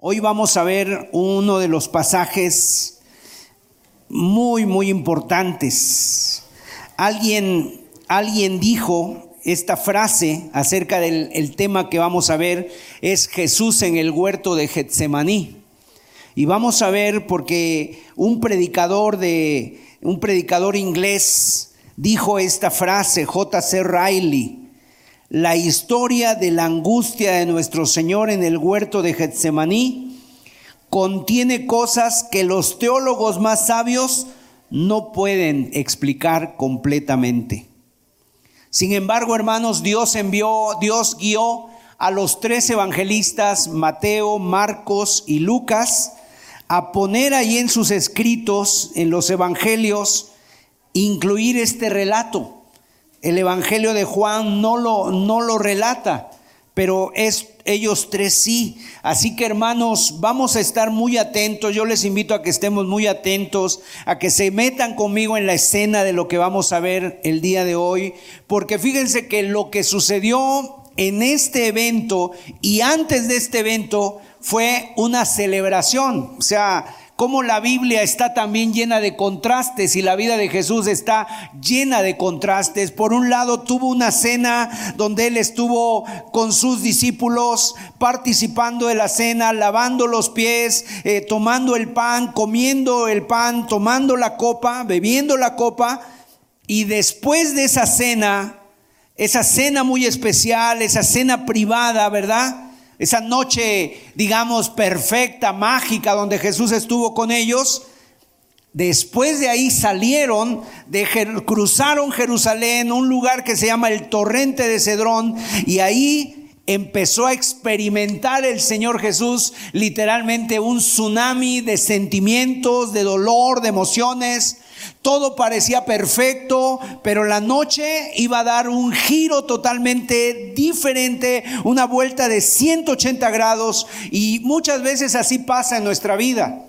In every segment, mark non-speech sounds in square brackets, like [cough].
Hoy vamos a ver uno de los pasajes muy, muy importantes. Alguien, alguien dijo esta frase acerca del el tema que vamos a ver, es Jesús en el huerto de Getsemaní. Y vamos a ver porque un predicador de un predicador inglés dijo esta frase, J.C. Riley, la historia de la angustia de nuestro Señor en el huerto de Getsemaní contiene cosas que los teólogos más sabios no pueden explicar completamente. Sin embargo, hermanos, Dios envió, Dios guió a los tres evangelistas, Mateo, Marcos y Lucas, a poner ahí en sus escritos, en los evangelios, incluir este relato el Evangelio de Juan no lo, no lo relata, pero es, ellos tres sí. Así que hermanos, vamos a estar muy atentos. Yo les invito a que estemos muy atentos, a que se metan conmigo en la escena de lo que vamos a ver el día de hoy, porque fíjense que lo que sucedió en este evento y antes de este evento fue una celebración. O sea, cómo la Biblia está también llena de contrastes y la vida de Jesús está llena de contrastes. Por un lado tuvo una cena donde él estuvo con sus discípulos participando de la cena, lavando los pies, eh, tomando el pan, comiendo el pan, tomando la copa, bebiendo la copa. Y después de esa cena, esa cena muy especial, esa cena privada, ¿verdad? Esa noche, digamos, perfecta, mágica, donde Jesús estuvo con ellos, después de ahí salieron, de, cruzaron Jerusalén, un lugar que se llama el torrente de Cedrón, y ahí empezó a experimentar el Señor Jesús literalmente un tsunami de sentimientos, de dolor, de emociones, todo parecía perfecto, pero la noche iba a dar un giro totalmente diferente, una vuelta de 180 grados y muchas veces así pasa en nuestra vida.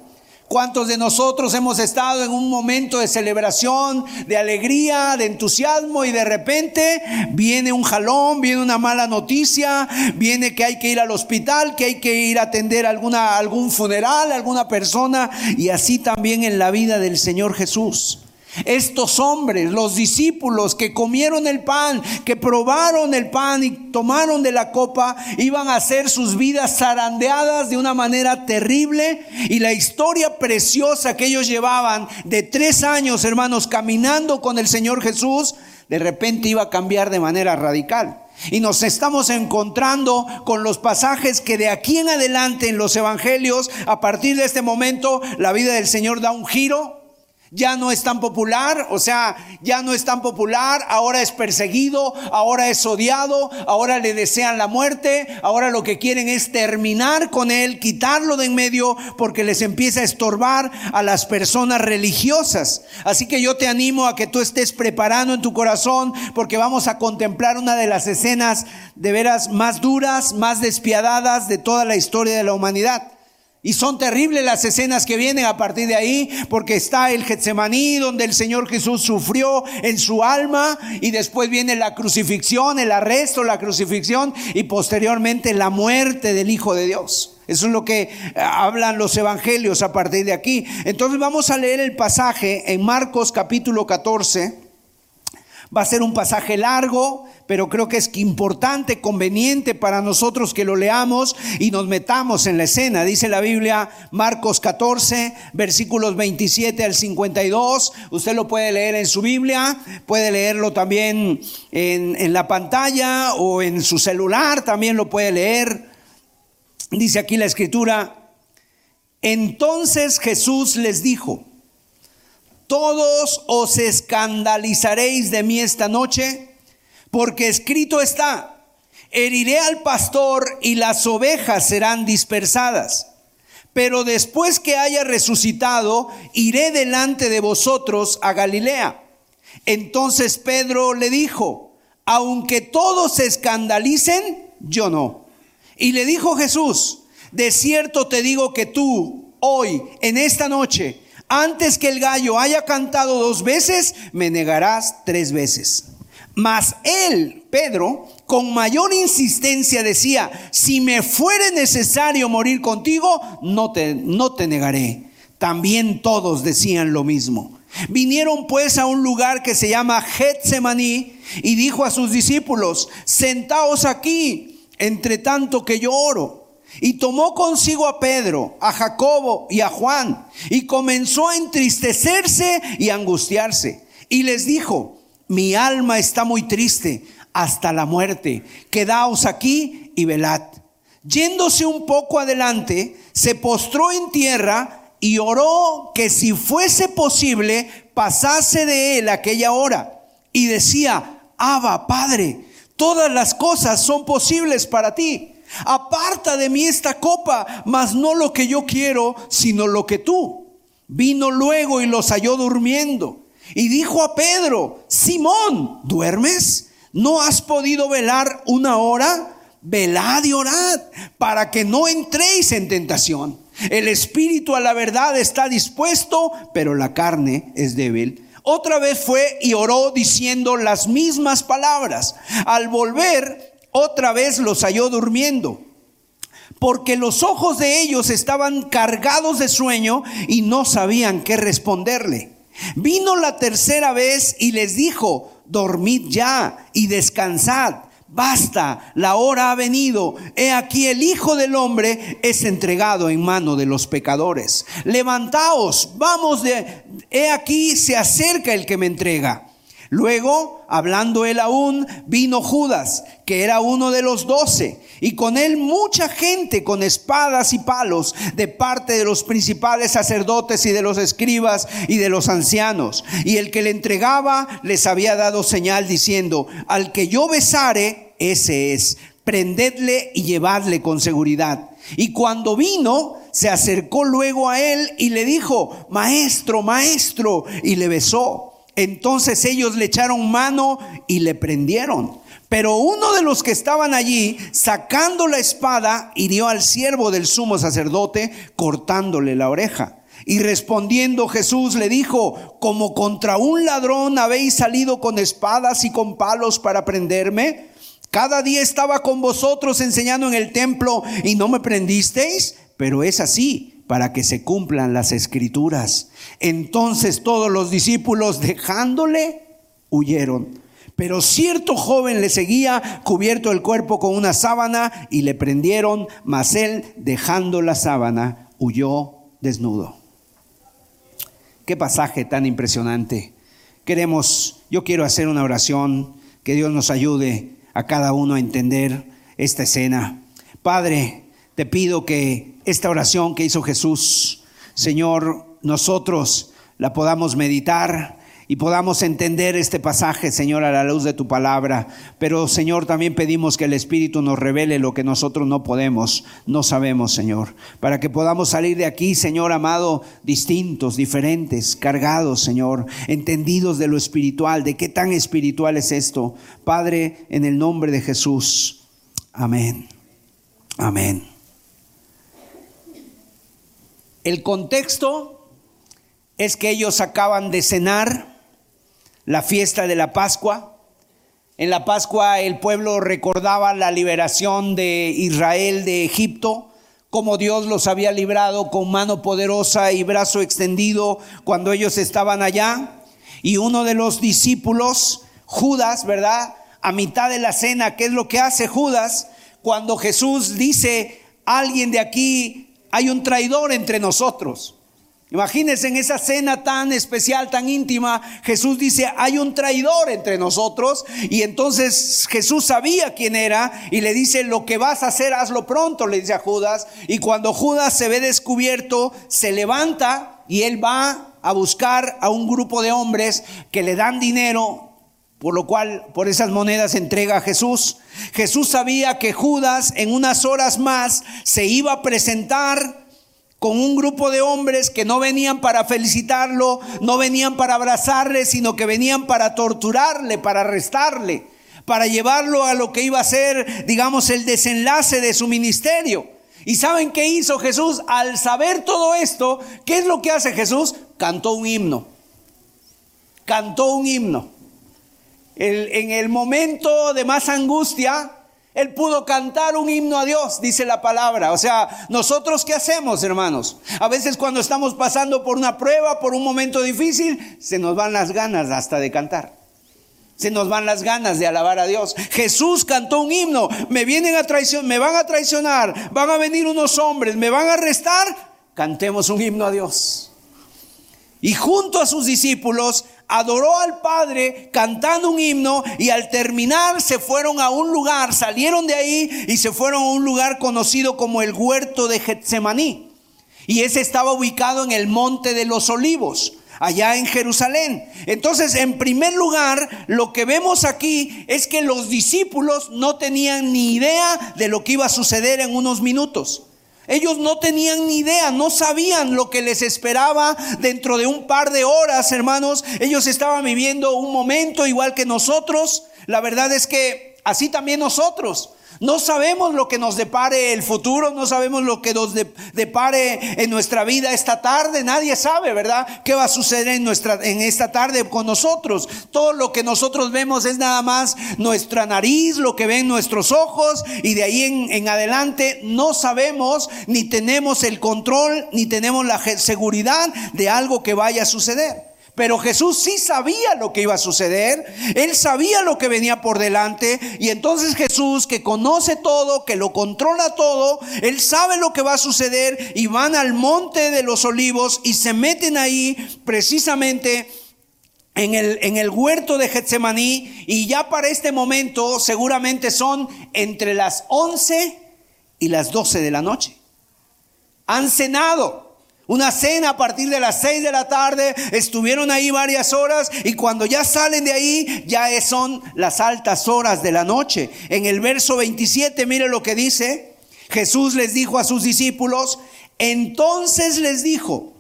¿Cuántos de nosotros hemos estado en un momento de celebración, de alegría, de entusiasmo y de repente viene un jalón, viene una mala noticia, viene que hay que ir al hospital, que hay que ir a atender alguna, algún funeral, alguna persona y así también en la vida del Señor Jesús? Estos hombres, los discípulos que comieron el pan, que probaron el pan y tomaron de la copa, iban a hacer sus vidas zarandeadas de una manera terrible. Y la historia preciosa que ellos llevaban de tres años, hermanos, caminando con el Señor Jesús, de repente iba a cambiar de manera radical. Y nos estamos encontrando con los pasajes que de aquí en adelante en los evangelios, a partir de este momento, la vida del Señor da un giro ya no es tan popular, o sea, ya no es tan popular, ahora es perseguido, ahora es odiado, ahora le desean la muerte, ahora lo que quieren es terminar con él, quitarlo de en medio porque les empieza a estorbar a las personas religiosas. Así que yo te animo a que tú estés preparando en tu corazón porque vamos a contemplar una de las escenas de veras más duras, más despiadadas de toda la historia de la humanidad. Y son terribles las escenas que vienen a partir de ahí, porque está el Getsemaní, donde el Señor Jesús sufrió en su alma, y después viene la crucifixión, el arresto, la crucifixión, y posteriormente la muerte del Hijo de Dios. Eso es lo que eh, hablan los evangelios a partir de aquí. Entonces vamos a leer el pasaje en Marcos capítulo 14 Va a ser un pasaje largo, pero creo que es importante, conveniente para nosotros que lo leamos y nos metamos en la escena. Dice la Biblia, Marcos 14, versículos 27 al 52. Usted lo puede leer en su Biblia, puede leerlo también en, en la pantalla o en su celular, también lo puede leer. Dice aquí la escritura, entonces Jesús les dijo, todos os escandalizaréis de mí esta noche, porque escrito está, heriré al pastor y las ovejas serán dispersadas. Pero después que haya resucitado, iré delante de vosotros a Galilea. Entonces Pedro le dijo, aunque todos se escandalicen, yo no. Y le dijo Jesús, de cierto te digo que tú, hoy, en esta noche, antes que el gallo haya cantado dos veces, me negarás tres veces. Mas él, Pedro, con mayor insistencia decía, si me fuere necesario morir contigo, no te, no te negaré. También todos decían lo mismo. Vinieron pues a un lugar que se llama Getsemaní y dijo a sus discípulos, sentaos aquí, entre tanto que yo oro. Y tomó consigo a Pedro, a Jacobo y a Juan, y comenzó a entristecerse y angustiarse. Y les dijo, mi alma está muy triste hasta la muerte, quedaos aquí y velad. Yéndose un poco adelante, se postró en tierra y oró que si fuese posible pasase de él aquella hora. Y decía, Abba, Padre, todas las cosas son posibles para ti. Aparta de mí esta copa, mas no lo que yo quiero, sino lo que tú. Vino luego y los halló durmiendo. Y dijo a Pedro, Simón, ¿duermes? ¿No has podido velar una hora? Velad y orad para que no entréis en tentación. El espíritu a la verdad está dispuesto, pero la carne es débil. Otra vez fue y oró diciendo las mismas palabras. Al volver, otra vez los halló durmiendo, porque los ojos de ellos estaban cargados de sueño y no sabían qué responderle. Vino la tercera vez y les dijo, dormid ya y descansad. Basta, la hora ha venido. He aquí el Hijo del Hombre es entregado en mano de los pecadores. Levantaos, vamos de... He aquí se acerca el que me entrega. Luego, hablando él aún, vino Judas, que era uno de los doce, y con él mucha gente con espadas y palos de parte de los principales sacerdotes y de los escribas y de los ancianos. Y el que le entregaba les había dado señal diciendo, al que yo besare, ese es, prendedle y llevadle con seguridad. Y cuando vino, se acercó luego a él y le dijo, maestro, maestro, y le besó. Entonces ellos le echaron mano y le prendieron. Pero uno de los que estaban allí, sacando la espada, hirió al siervo del sumo sacerdote, cortándole la oreja. Y respondiendo Jesús le dijo, como contra un ladrón habéis salido con espadas y con palos para prenderme. Cada día estaba con vosotros enseñando en el templo y no me prendisteis, pero es así para que se cumplan las escrituras. Entonces todos los discípulos dejándole huyeron. Pero cierto joven le seguía cubierto el cuerpo con una sábana y le prendieron, mas él dejando la sábana huyó desnudo. Qué pasaje tan impresionante. Queremos, yo quiero hacer una oración, que Dios nos ayude a cada uno a entender esta escena. Padre, te pido que esta oración que hizo Jesús, Señor, nosotros la podamos meditar y podamos entender este pasaje, Señor, a la luz de tu palabra. Pero, Señor, también pedimos que el Espíritu nos revele lo que nosotros no podemos, no sabemos, Señor. Para que podamos salir de aquí, Señor amado, distintos, diferentes, cargados, Señor, entendidos de lo espiritual, de qué tan espiritual es esto. Padre, en el nombre de Jesús. Amén. Amén. El contexto es que ellos acaban de cenar la fiesta de la Pascua. En la Pascua el pueblo recordaba la liberación de Israel de Egipto, como Dios los había librado con mano poderosa y brazo extendido cuando ellos estaban allá. Y uno de los discípulos, Judas, ¿verdad? A mitad de la cena, ¿qué es lo que hace Judas? Cuando Jesús dice, alguien de aquí hay un traidor entre nosotros. Imagínense en esa cena tan especial, tan íntima, Jesús dice, hay un traidor entre nosotros. Y entonces Jesús sabía quién era y le dice, lo que vas a hacer, hazlo pronto, le dice a Judas. Y cuando Judas se ve descubierto, se levanta y él va a buscar a un grupo de hombres que le dan dinero por lo cual por esas monedas entrega a Jesús. Jesús sabía que Judas en unas horas más se iba a presentar con un grupo de hombres que no venían para felicitarlo, no venían para abrazarle, sino que venían para torturarle, para arrestarle, para llevarlo a lo que iba a ser, digamos, el desenlace de su ministerio. ¿Y saben qué hizo Jesús? Al saber todo esto, ¿qué es lo que hace Jesús? Cantó un himno. Cantó un himno. En el momento de más angustia, él pudo cantar un himno a Dios, dice la palabra. O sea, nosotros qué hacemos, hermanos? A veces cuando estamos pasando por una prueba, por un momento difícil, se nos van las ganas hasta de cantar. Se nos van las ganas de alabar a Dios. Jesús cantó un himno. Me vienen a traicionar, me van a traicionar, van a venir unos hombres, me van a arrestar. Cantemos un himno a Dios. Y junto a sus discípulos adoró al Padre cantando un himno y al terminar se fueron a un lugar, salieron de ahí y se fueron a un lugar conocido como el huerto de Getsemaní. Y ese estaba ubicado en el monte de los olivos, allá en Jerusalén. Entonces, en primer lugar, lo que vemos aquí es que los discípulos no tenían ni idea de lo que iba a suceder en unos minutos. Ellos no tenían ni idea, no sabían lo que les esperaba dentro de un par de horas, hermanos. Ellos estaban viviendo un momento igual que nosotros. La verdad es que así también nosotros. No sabemos lo que nos depare el futuro, no sabemos lo que nos depare en nuestra vida esta tarde, nadie sabe, ¿verdad? ¿Qué va a suceder en, nuestra, en esta tarde con nosotros? Todo lo que nosotros vemos es nada más nuestra nariz, lo que ven nuestros ojos y de ahí en, en adelante no sabemos ni tenemos el control ni tenemos la seguridad de algo que vaya a suceder. Pero Jesús sí sabía lo que iba a suceder, él sabía lo que venía por delante y entonces Jesús que conoce todo, que lo controla todo, él sabe lo que va a suceder y van al monte de los olivos y se meten ahí precisamente en el, en el huerto de Getsemaní y ya para este momento seguramente son entre las 11 y las 12 de la noche. Han cenado. Una cena a partir de las seis de la tarde, estuvieron ahí varias horas y cuando ya salen de ahí ya son las altas horas de la noche. En el verso 27, mire lo que dice. Jesús les dijo a sus discípulos, entonces les dijo,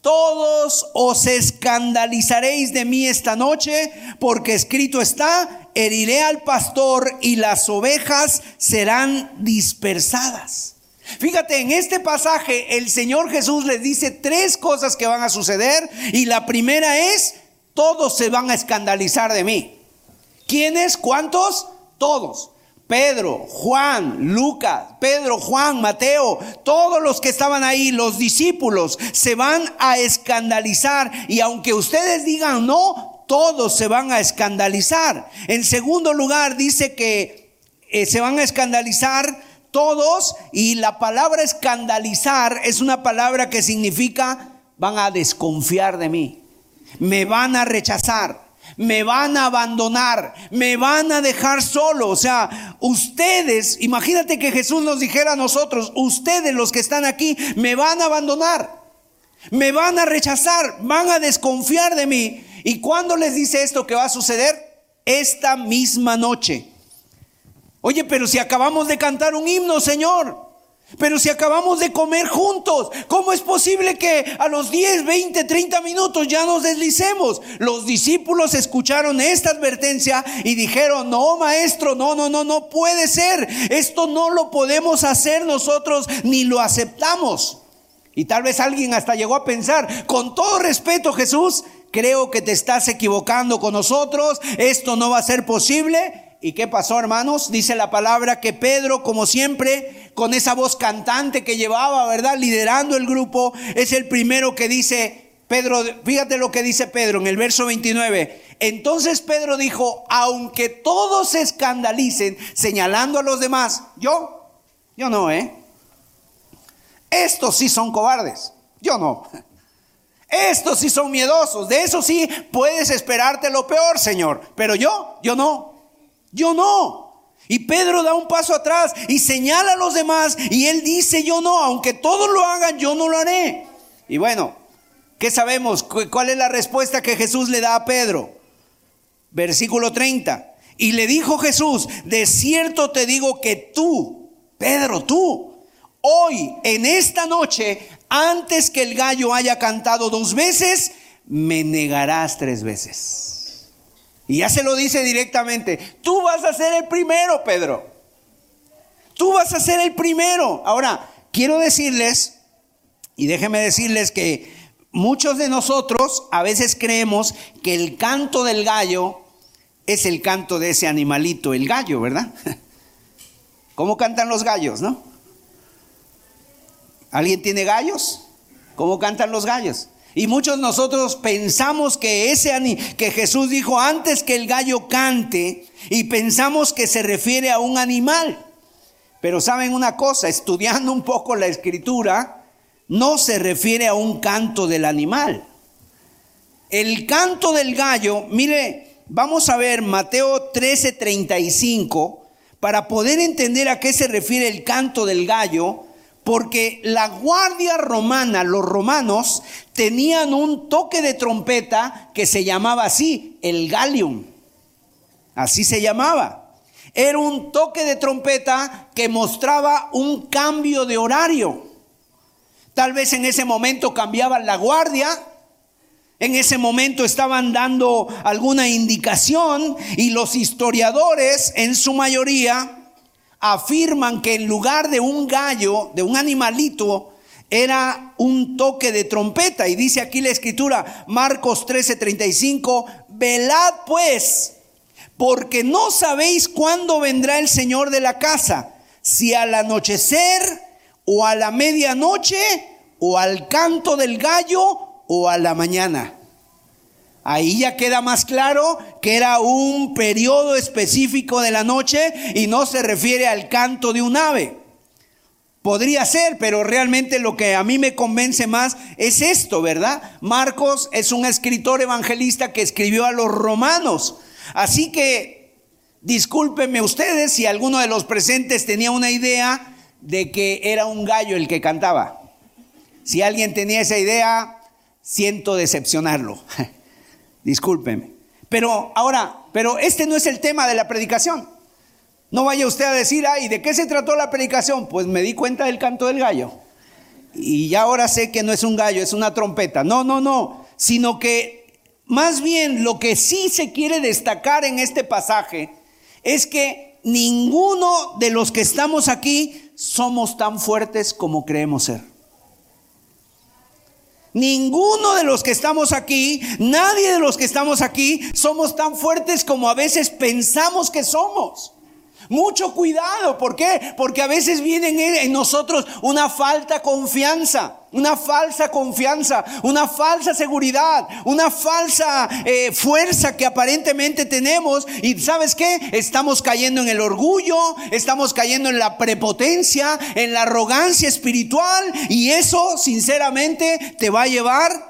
todos os escandalizaréis de mí esta noche, porque escrito está, heriré al pastor y las ovejas serán dispersadas. Fíjate, en este pasaje el Señor Jesús les dice tres cosas que van a suceder y la primera es, todos se van a escandalizar de mí. ¿Quiénes? ¿Cuántos? Todos. Pedro, Juan, Lucas, Pedro, Juan, Mateo, todos los que estaban ahí, los discípulos, se van a escandalizar. Y aunque ustedes digan no, todos se van a escandalizar. En segundo lugar, dice que eh, se van a escandalizar todos y la palabra escandalizar es una palabra que significa van a desconfiar de mí, me van a rechazar, me van a abandonar, me van a dejar solo. O sea, ustedes, imagínate que Jesús nos dijera a nosotros, ustedes los que están aquí, me van a abandonar, me van a rechazar, van a desconfiar de mí. ¿Y cuándo les dice esto que va a suceder? Esta misma noche. Oye, pero si acabamos de cantar un himno, Señor. Pero si acabamos de comer juntos, ¿cómo es posible que a los 10, 20, 30 minutos ya nos deslicemos? Los discípulos escucharon esta advertencia y dijeron, no, maestro, no, no, no, no puede ser. Esto no lo podemos hacer nosotros ni lo aceptamos. Y tal vez alguien hasta llegó a pensar, con todo respeto Jesús, creo que te estás equivocando con nosotros, esto no va a ser posible. ¿Y qué pasó, hermanos? Dice la palabra que Pedro, como siempre, con esa voz cantante que llevaba, ¿verdad? Liderando el grupo, es el primero que dice, Pedro, fíjate lo que dice Pedro en el verso 29. Entonces Pedro dijo, aunque todos se escandalicen señalando a los demás, yo, yo no, ¿eh? Estos sí son cobardes, yo no. Estos sí son miedosos, de eso sí puedes esperarte lo peor, Señor, pero yo, yo no. Yo no. Y Pedro da un paso atrás y señala a los demás y él dice, yo no, aunque todos lo hagan, yo no lo haré. Y bueno, ¿qué sabemos? ¿Cuál es la respuesta que Jesús le da a Pedro? Versículo 30. Y le dijo Jesús, de cierto te digo que tú, Pedro, tú, hoy, en esta noche, antes que el gallo haya cantado dos veces, me negarás tres veces. Y ya se lo dice directamente, tú vas a ser el primero, Pedro. Tú vas a ser el primero. Ahora, quiero decirles, y déjenme decirles que muchos de nosotros a veces creemos que el canto del gallo es el canto de ese animalito, el gallo, ¿verdad? [laughs] ¿Cómo cantan los gallos, no? ¿Alguien tiene gallos? ¿Cómo cantan los gallos? Y muchos nosotros pensamos que ese que Jesús dijo antes que el gallo cante y pensamos que se refiere a un animal. Pero saben una cosa, estudiando un poco la escritura, no se refiere a un canto del animal. El canto del gallo, mire, Vamos a ver Mateo 13:35 para poder entender a qué se refiere el canto del gallo, porque la guardia romana, los romanos, tenían un toque de trompeta que se llamaba así, el galium. Así se llamaba. Era un toque de trompeta que mostraba un cambio de horario. Tal vez en ese momento cambiaban la guardia, en ese momento estaban dando alguna indicación y los historiadores en su mayoría afirman que en lugar de un gallo, de un animalito, era un toque de trompeta. Y dice aquí la escritura, Marcos 13:35, velad pues, porque no sabéis cuándo vendrá el Señor de la casa, si al anochecer o a la medianoche o al canto del gallo o a la mañana. Ahí ya queda más claro que era un periodo específico de la noche y no se refiere al canto de un ave. Podría ser, pero realmente lo que a mí me convence más es esto, ¿verdad? Marcos es un escritor evangelista que escribió a los romanos. Así que discúlpenme ustedes si alguno de los presentes tenía una idea de que era un gallo el que cantaba. Si alguien tenía esa idea, siento decepcionarlo. [laughs] Discúlpeme. Pero ahora, pero este no es el tema de la predicación. No vaya usted a decir, ay, ¿de qué se trató la predicación? Pues me di cuenta del canto del gallo. Y ya ahora sé que no es un gallo, es una trompeta. No, no, no. Sino que más bien lo que sí se quiere destacar en este pasaje es que ninguno de los que estamos aquí somos tan fuertes como creemos ser. Ninguno de los que estamos aquí, nadie de los que estamos aquí, somos tan fuertes como a veces pensamos que somos. Mucho cuidado, ¿por qué? Porque a veces viene en nosotros una falta confianza, una falsa confianza, una falsa seguridad, una falsa eh, fuerza que aparentemente tenemos. Y sabes qué? Estamos cayendo en el orgullo, estamos cayendo en la prepotencia, en la arrogancia espiritual. Y eso, sinceramente, te va a llevar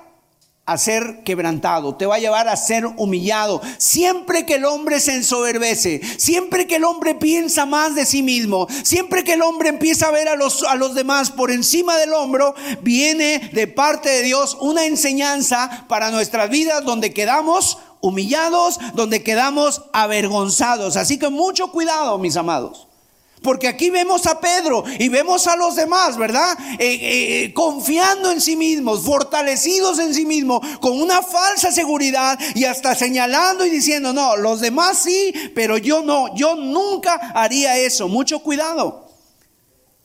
a ser quebrantado, te va a llevar a ser humillado. Siempre que el hombre se ensoberbece, siempre que el hombre piensa más de sí mismo, siempre que el hombre empieza a ver a los, a los demás por encima del hombro, viene de parte de Dios una enseñanza para nuestras vidas donde quedamos humillados, donde quedamos avergonzados. Así que mucho cuidado, mis amados. Porque aquí vemos a Pedro y vemos a los demás, ¿verdad? Eh, eh, confiando en sí mismos, fortalecidos en sí mismos, con una falsa seguridad y hasta señalando y diciendo, no, los demás sí, pero yo no, yo nunca haría eso. Mucho cuidado.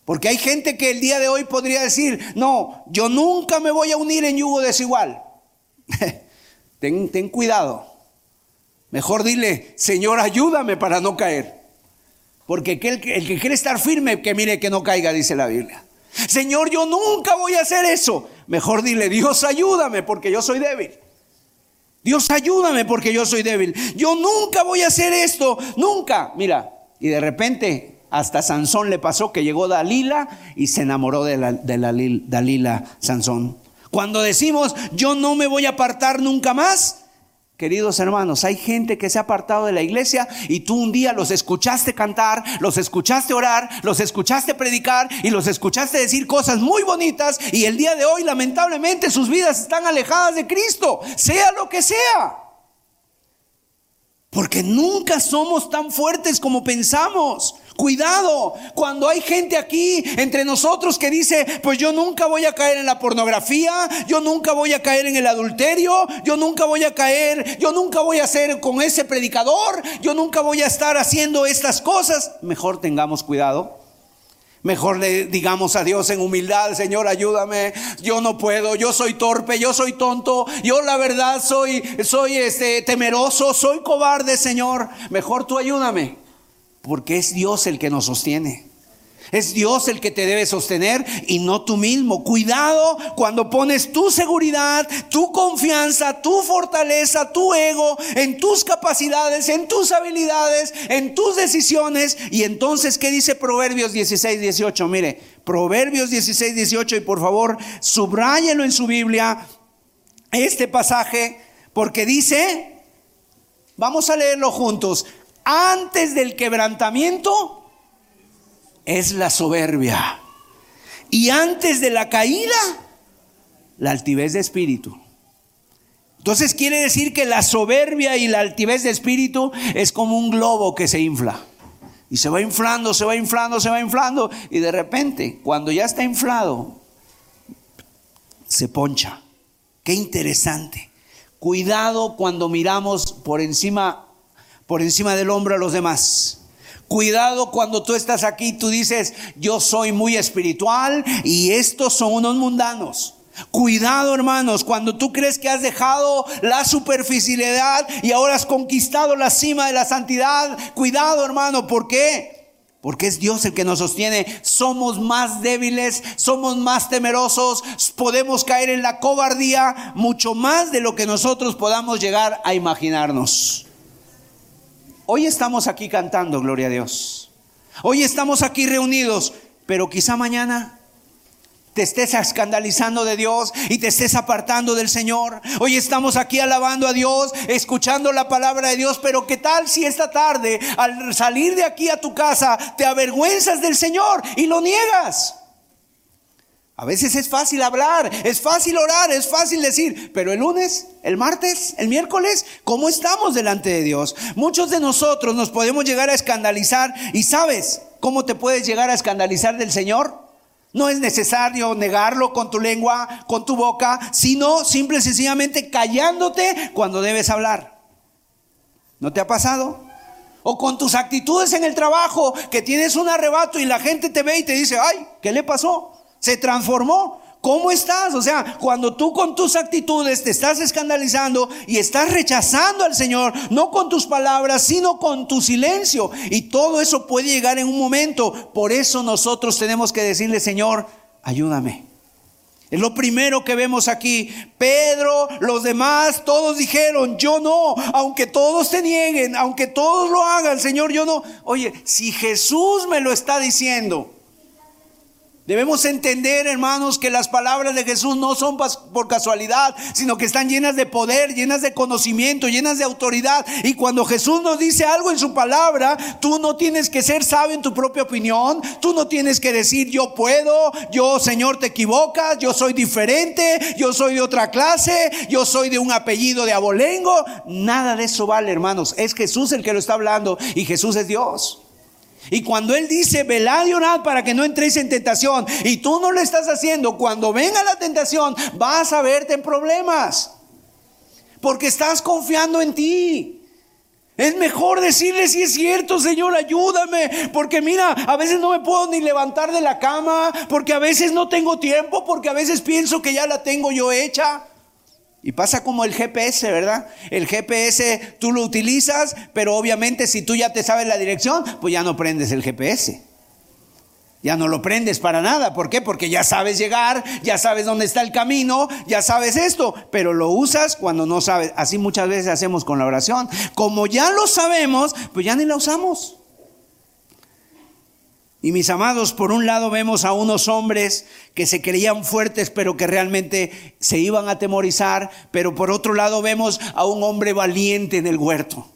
Porque hay gente que el día de hoy podría decir, no, yo nunca me voy a unir en yugo desigual. [laughs] ten cuidado. Mejor dile, Señor, ayúdame para no caer. Porque el que quiere estar firme, que mire que no caiga, dice la Biblia. Señor, yo nunca voy a hacer eso. Mejor dile, Dios ayúdame porque yo soy débil. Dios ayúdame porque yo soy débil. Yo nunca voy a hacer esto, nunca. Mira, y de repente hasta Sansón le pasó que llegó Dalila y se enamoró de, de la, Dalila Sansón. Cuando decimos, yo no me voy a apartar nunca más, Queridos hermanos, hay gente que se ha apartado de la iglesia y tú un día los escuchaste cantar, los escuchaste orar, los escuchaste predicar y los escuchaste decir cosas muy bonitas y el día de hoy lamentablemente sus vidas están alejadas de Cristo, sea lo que sea. Porque nunca somos tan fuertes como pensamos. Cuidado, cuando hay gente aquí entre nosotros que dice, pues yo nunca voy a caer en la pornografía, yo nunca voy a caer en el adulterio, yo nunca voy a caer, yo nunca voy a ser con ese predicador, yo nunca voy a estar haciendo estas cosas, mejor tengamos cuidado. Mejor le digamos a Dios en humildad, Señor, ayúdame. Yo no puedo, yo soy torpe, yo soy tonto, yo la verdad soy soy este temeroso, soy cobarde, Señor. Mejor tú ayúdame, porque es Dios el que nos sostiene. Es Dios el que te debe sostener y no tú mismo. Cuidado cuando pones tu seguridad, tu confianza, tu fortaleza, tu ego en tus capacidades, en tus habilidades, en tus decisiones. Y entonces, ¿qué dice Proverbios 16, 18? Mire, Proverbios 16, 18 y por favor, subráyenlo en su Biblia este pasaje porque dice, vamos a leerlo juntos, antes del quebrantamiento es la soberbia. Y antes de la caída, la altivez de espíritu. Entonces quiere decir que la soberbia y la altivez de espíritu es como un globo que se infla. Y se va inflando, se va inflando, se va inflando. Y de repente, cuando ya está inflado, se poncha. Qué interesante. Cuidado cuando miramos por encima, por encima del hombro a los demás. Cuidado cuando tú estás aquí, tú dices, yo soy muy espiritual y estos son unos mundanos. Cuidado hermanos, cuando tú crees que has dejado la superficialidad y ahora has conquistado la cima de la santidad, cuidado hermano, ¿por qué? Porque es Dios el que nos sostiene. Somos más débiles, somos más temerosos, podemos caer en la cobardía mucho más de lo que nosotros podamos llegar a imaginarnos. Hoy estamos aquí cantando, gloria a Dios. Hoy estamos aquí reunidos, pero quizá mañana te estés escandalizando de Dios y te estés apartando del Señor. Hoy estamos aquí alabando a Dios, escuchando la palabra de Dios, pero ¿qué tal si esta tarde al salir de aquí a tu casa te avergüenzas del Señor y lo niegas? A veces es fácil hablar, es fácil orar, es fácil decir, pero el lunes, el martes, el miércoles, ¿cómo estamos delante de Dios? Muchos de nosotros nos podemos llegar a escandalizar y sabes cómo te puedes llegar a escandalizar del Señor. No es necesario negarlo con tu lengua, con tu boca, sino simple y sencillamente callándote cuando debes hablar. ¿No te ha pasado? O con tus actitudes en el trabajo, que tienes un arrebato y la gente te ve y te dice, ay, ¿qué le pasó? Se transformó. ¿Cómo estás? O sea, cuando tú con tus actitudes te estás escandalizando y estás rechazando al Señor, no con tus palabras, sino con tu silencio. Y todo eso puede llegar en un momento. Por eso nosotros tenemos que decirle, Señor, ayúdame. Es lo primero que vemos aquí. Pedro, los demás, todos dijeron, yo no, aunque todos te nieguen, aunque todos lo hagan, Señor, yo no. Oye, si Jesús me lo está diciendo, Debemos entender, hermanos, que las palabras de Jesús no son por casualidad, sino que están llenas de poder, llenas de conocimiento, llenas de autoridad. Y cuando Jesús nos dice algo en su palabra, tú no tienes que ser sabio en tu propia opinión, tú no tienes que decir yo puedo, yo Señor te equivocas, yo soy diferente, yo soy de otra clase, yo soy de un apellido de abolengo. Nada de eso vale, hermanos. Es Jesús el que lo está hablando y Jesús es Dios. Y cuando Él dice, velad y orad para que no entréis en tentación, y tú no lo estás haciendo, cuando venga la tentación, vas a verte en problemas. Porque estás confiando en ti. Es mejor decirle si es cierto, Señor, ayúdame. Porque mira, a veces no me puedo ni levantar de la cama, porque a veces no tengo tiempo, porque a veces pienso que ya la tengo yo hecha. Y pasa como el GPS, ¿verdad? El GPS tú lo utilizas, pero obviamente si tú ya te sabes la dirección, pues ya no prendes el GPS. Ya no lo prendes para nada. ¿Por qué? Porque ya sabes llegar, ya sabes dónde está el camino, ya sabes esto, pero lo usas cuando no sabes. Así muchas veces hacemos con la oración. Como ya lo sabemos, pues ya ni la usamos. Y mis amados, por un lado vemos a unos hombres que se creían fuertes, pero que realmente se iban a atemorizar, pero por otro lado vemos a un hombre valiente en el huerto.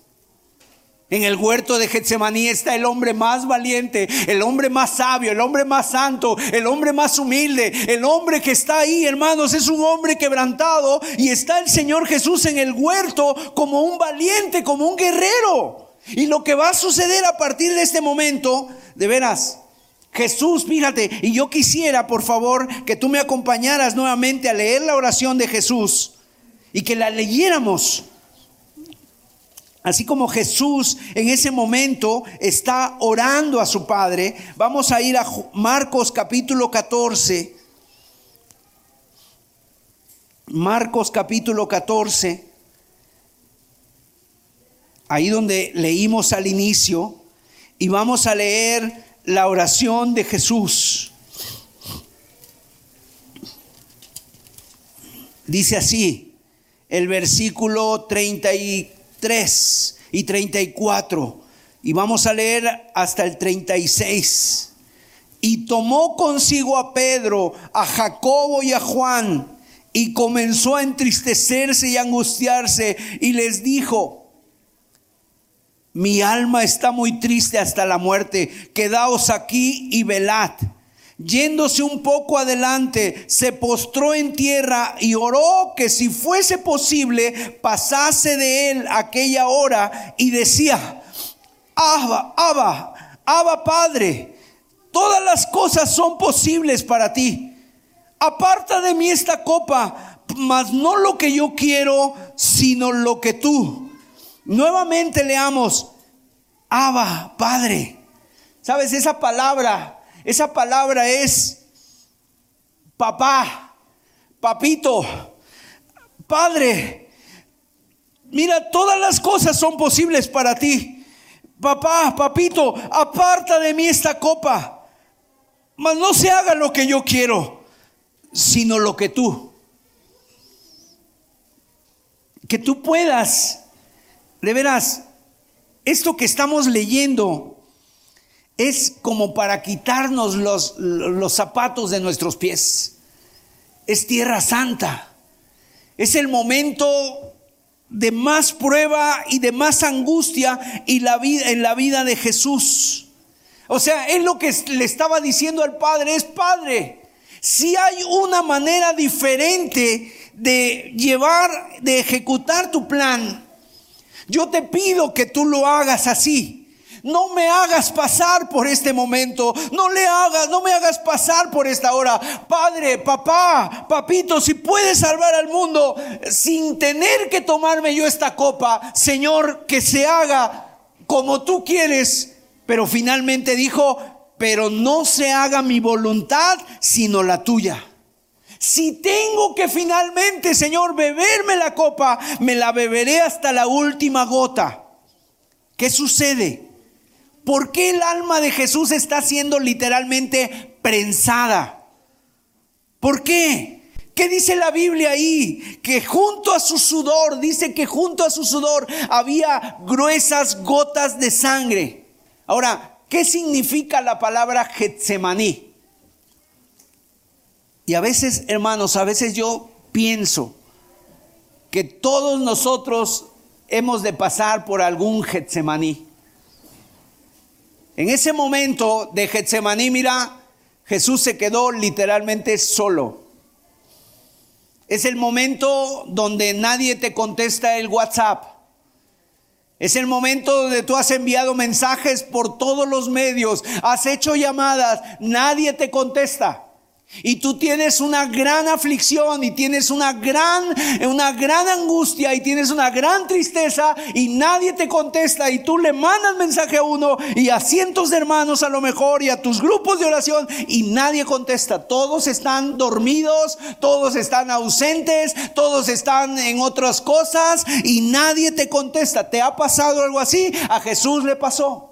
En el huerto de Getsemaní está el hombre más valiente, el hombre más sabio, el hombre más santo, el hombre más humilde, el hombre que está ahí, hermanos, es un hombre quebrantado y está el Señor Jesús en el huerto como un valiente, como un guerrero. Y lo que va a suceder a partir de este momento de veras, Jesús, fíjate, y yo quisiera, por favor, que tú me acompañaras nuevamente a leer la oración de Jesús y que la leyéramos Así como Jesús en ese momento está orando a su Padre, vamos a ir a Marcos capítulo 14. Marcos capítulo 14. Ahí donde leímos al inicio. Y vamos a leer la oración de Jesús. Dice así el versículo 33 3 y 34. Y vamos a leer hasta el 36. Y tomó consigo a Pedro, a Jacobo y a Juan, y comenzó a entristecerse y angustiarse, y les dijo, mi alma está muy triste hasta la muerte, quedaos aquí y velad. Yéndose un poco adelante, se postró en tierra y oró que si fuese posible pasase de él aquella hora y decía, Abba, Abba, Abba Padre, todas las cosas son posibles para ti. Aparta de mí esta copa, mas no lo que yo quiero, sino lo que tú. Nuevamente leamos, Abba, Padre. ¿Sabes? Esa palabra esa palabra es papá, papito, padre. Mira, todas las cosas son posibles para ti. Papá, papito, aparta de mí esta copa. Mas no se haga lo que yo quiero, sino lo que tú. Que tú puedas, de veras, esto que estamos leyendo es como para quitarnos los, los zapatos de nuestros pies. Es tierra santa. Es el momento de más prueba y de más angustia y la vida, en la vida de Jesús. O sea, es lo que le estaba diciendo al Padre, es Padre, si hay una manera diferente de llevar, de ejecutar tu plan, yo te pido que tú lo hagas así. No me hagas pasar por este momento. No le hagas, no me hagas pasar por esta hora. Padre, papá, papito, si puedes salvar al mundo sin tener que tomarme yo esta copa, Señor, que se haga como tú quieres. Pero finalmente dijo, pero no se haga mi voluntad, sino la tuya. Si tengo que finalmente, Señor, beberme la copa, me la beberé hasta la última gota. ¿Qué sucede? ¿Por qué el alma de Jesús está siendo literalmente prensada? ¿Por qué? ¿Qué dice la Biblia ahí? Que junto a su sudor, dice que junto a su sudor había gruesas gotas de sangre. Ahora, ¿qué significa la palabra Getsemaní? Y a veces, hermanos, a veces yo pienso que todos nosotros hemos de pasar por algún Getsemaní. En ese momento de Getsemaní, mira, Jesús se quedó literalmente solo. Es el momento donde nadie te contesta el WhatsApp. Es el momento donde tú has enviado mensajes por todos los medios, has hecho llamadas, nadie te contesta. Y tú tienes una gran aflicción y tienes una gran, una gran angustia y tienes una gran tristeza y nadie te contesta y tú le mandas mensaje a uno y a cientos de hermanos a lo mejor y a tus grupos de oración y nadie contesta. Todos están dormidos, todos están ausentes, todos están en otras cosas y nadie te contesta. ¿Te ha pasado algo así? A Jesús le pasó.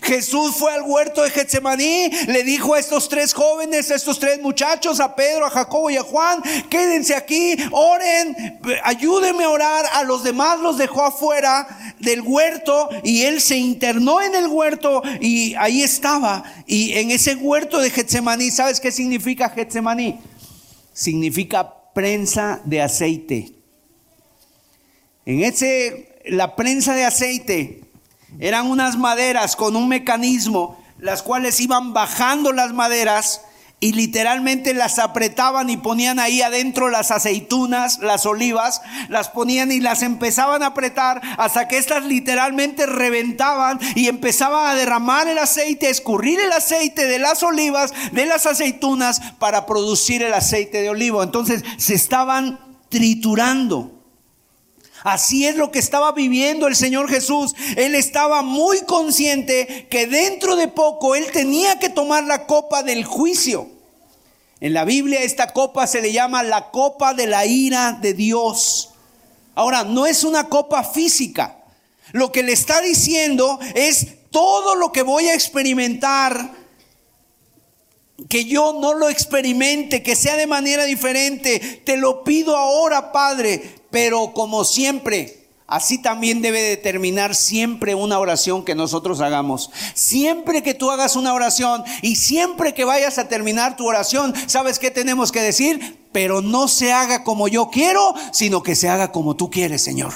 Jesús fue al huerto de Getsemaní, le dijo a estos tres jóvenes, a estos tres muchachos, a Pedro, a Jacobo y a Juan, quédense aquí, oren, ayúdenme a orar. A los demás los dejó afuera del huerto y él se internó en el huerto y ahí estaba. Y en ese huerto de Getsemaní, ¿sabes qué significa Getsemaní? Significa prensa de aceite. En ese, la prensa de aceite eran unas maderas con un mecanismo, las cuales iban bajando las maderas y literalmente las apretaban y ponían ahí adentro las aceitunas, las olivas, las ponían y las empezaban a apretar hasta que estas literalmente reventaban y empezaban a derramar el aceite, escurrir el aceite de las olivas, de las aceitunas para producir el aceite de olivo. Entonces se estaban triturando. Así es lo que estaba viviendo el Señor Jesús. Él estaba muy consciente que dentro de poco Él tenía que tomar la copa del juicio. En la Biblia esta copa se le llama la copa de la ira de Dios. Ahora, no es una copa física. Lo que le está diciendo es todo lo que voy a experimentar que yo no lo experimente, que sea de manera diferente. Te lo pido ahora, Padre. Pero como siempre, así también debe determinar siempre una oración que nosotros hagamos. Siempre que tú hagas una oración y siempre que vayas a terminar tu oración, ¿sabes qué tenemos que decir? Pero no se haga como yo quiero, sino que se haga como tú quieres, Señor.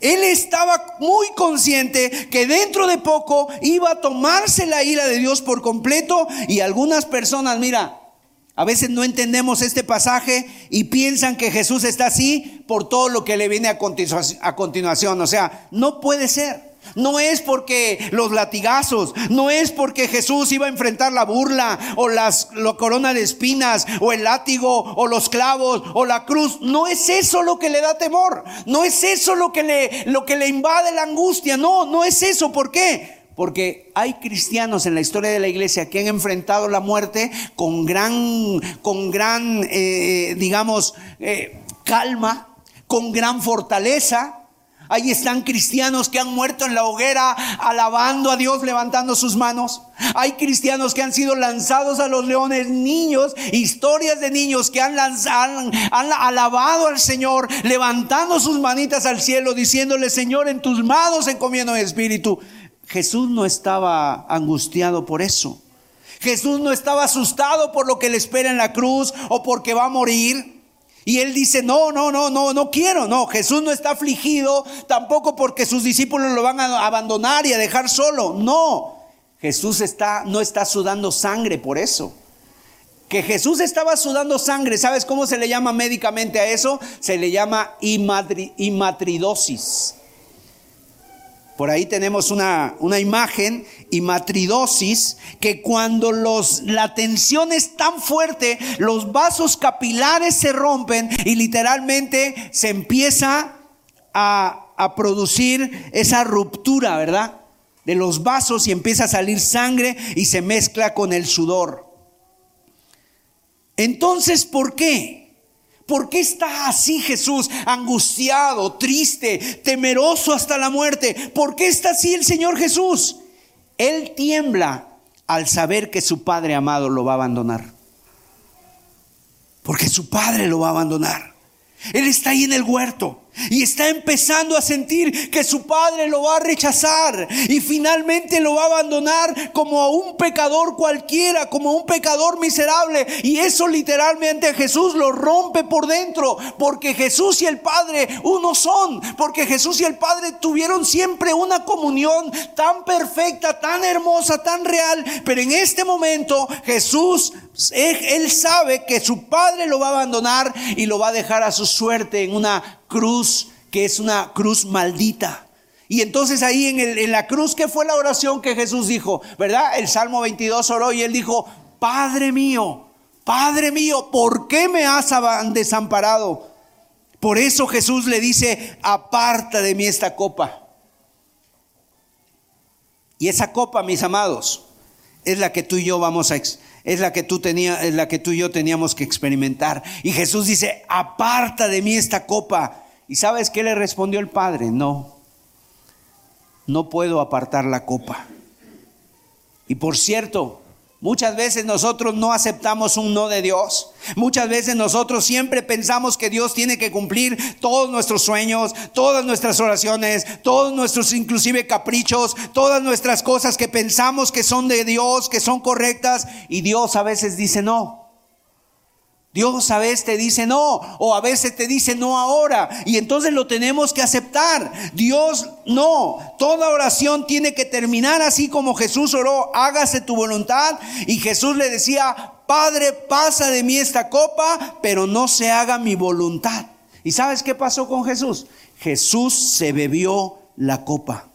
Él estaba muy consciente que dentro de poco iba a tomarse la ira de Dios por completo y algunas personas, mira, a veces no entendemos este pasaje y piensan que Jesús está así por todo lo que le viene a continuación. O sea, no puede ser. No es porque los latigazos, no es porque Jesús iba a enfrentar la burla o las la corona de espinas o el látigo o los clavos o la cruz. No es eso lo que le da temor. No es eso lo que le lo que le invade la angustia. No, no es eso. ¿Por qué? Porque hay cristianos en la historia de la iglesia que han enfrentado la muerte con gran, con gran, eh, digamos, eh, calma, con gran fortaleza, Ahí están cristianos que han muerto en la hoguera alabando a Dios, levantando sus manos. Hay cristianos que han sido lanzados a los leones, niños, historias de niños que han, han alabado al Señor, levantando sus manitas al cielo, diciéndole, Señor, en tus manos encomiendo mi espíritu. Jesús no estaba angustiado por eso. Jesús no estaba asustado por lo que le espera en la cruz o porque va a morir. Y él dice, no, no, no, no, no quiero. No, Jesús no está afligido tampoco porque sus discípulos lo van a abandonar y a dejar solo. No, Jesús está, no está sudando sangre por eso. Que Jesús estaba sudando sangre, ¿sabes cómo se le llama médicamente a eso? Se le llama imatridosis. Por ahí tenemos una, una imagen, matridosis, que cuando los, la tensión es tan fuerte, los vasos capilares se rompen y literalmente se empieza a, a producir esa ruptura, ¿verdad? De los vasos y empieza a salir sangre y se mezcla con el sudor. Entonces, ¿por qué? ¿Por qué está así Jesús, angustiado, triste, temeroso hasta la muerte? ¿Por qué está así el Señor Jesús? Él tiembla al saber que su Padre amado lo va a abandonar. Porque su Padre lo va a abandonar. Él está ahí en el huerto. Y está empezando a sentir que su padre lo va a rechazar y finalmente lo va a abandonar como a un pecador cualquiera, como a un pecador miserable. Y eso literalmente Jesús lo rompe por dentro, porque Jesús y el Padre uno son, porque Jesús y el Padre tuvieron siempre una comunión tan perfecta, tan hermosa, tan real. Pero en este momento Jesús, él sabe que su Padre lo va a abandonar y lo va a dejar a su suerte en una cruz que es una cruz maldita. Y entonces ahí en, en, la cruz, ¿qué fue la oración que Jesús dijo? ¿Verdad? El Salmo 22 oró y él dijo, Padre mío, Padre mío, ¿por qué me has desamparado? Por eso Jesús le dice, aparta de mí esta copa. Y esa copa, mis amados, es la que tú y yo vamos a es la que tú tenías, es la que tú y yo teníamos que experimentar. Y Jesús dice, "Aparta de mí esta copa." ¿Y sabes qué le respondió el Padre? No. No puedo apartar la copa. Y por cierto, Muchas veces nosotros no aceptamos un no de Dios. Muchas veces nosotros siempre pensamos que Dios tiene que cumplir todos nuestros sueños, todas nuestras oraciones, todos nuestros inclusive caprichos, todas nuestras cosas que pensamos que son de Dios, que son correctas. Y Dios a veces dice no. Dios a veces te dice no o a veces te dice no ahora y entonces lo tenemos que aceptar. Dios no, toda oración tiene que terminar así como Jesús oró, hágase tu voluntad y Jesús le decía, Padre, pasa de mí esta copa, pero no se haga mi voluntad. ¿Y sabes qué pasó con Jesús? Jesús se bebió la copa.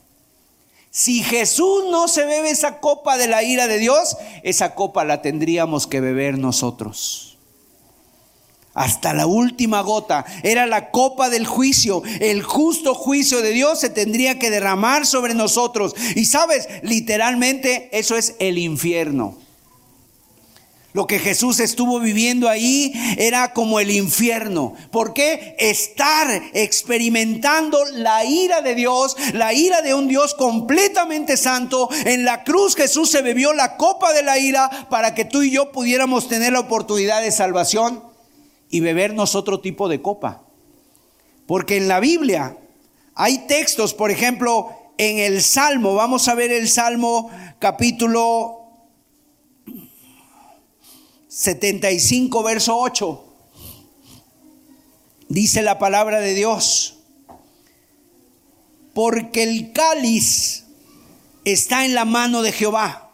Si Jesús no se bebe esa copa de la ira de Dios, esa copa la tendríamos que beber nosotros. Hasta la última gota. Era la copa del juicio. El justo juicio de Dios se tendría que derramar sobre nosotros. Y sabes, literalmente eso es el infierno. Lo que Jesús estuvo viviendo ahí era como el infierno. ¿Por qué? Estar experimentando la ira de Dios, la ira de un Dios completamente santo. En la cruz Jesús se bebió la copa de la ira para que tú y yo pudiéramos tener la oportunidad de salvación y bebernos otro tipo de copa. Porque en la Biblia hay textos, por ejemplo, en el Salmo, vamos a ver el Salmo capítulo 75, verso 8. Dice la palabra de Dios, porque el cáliz está en la mano de Jehová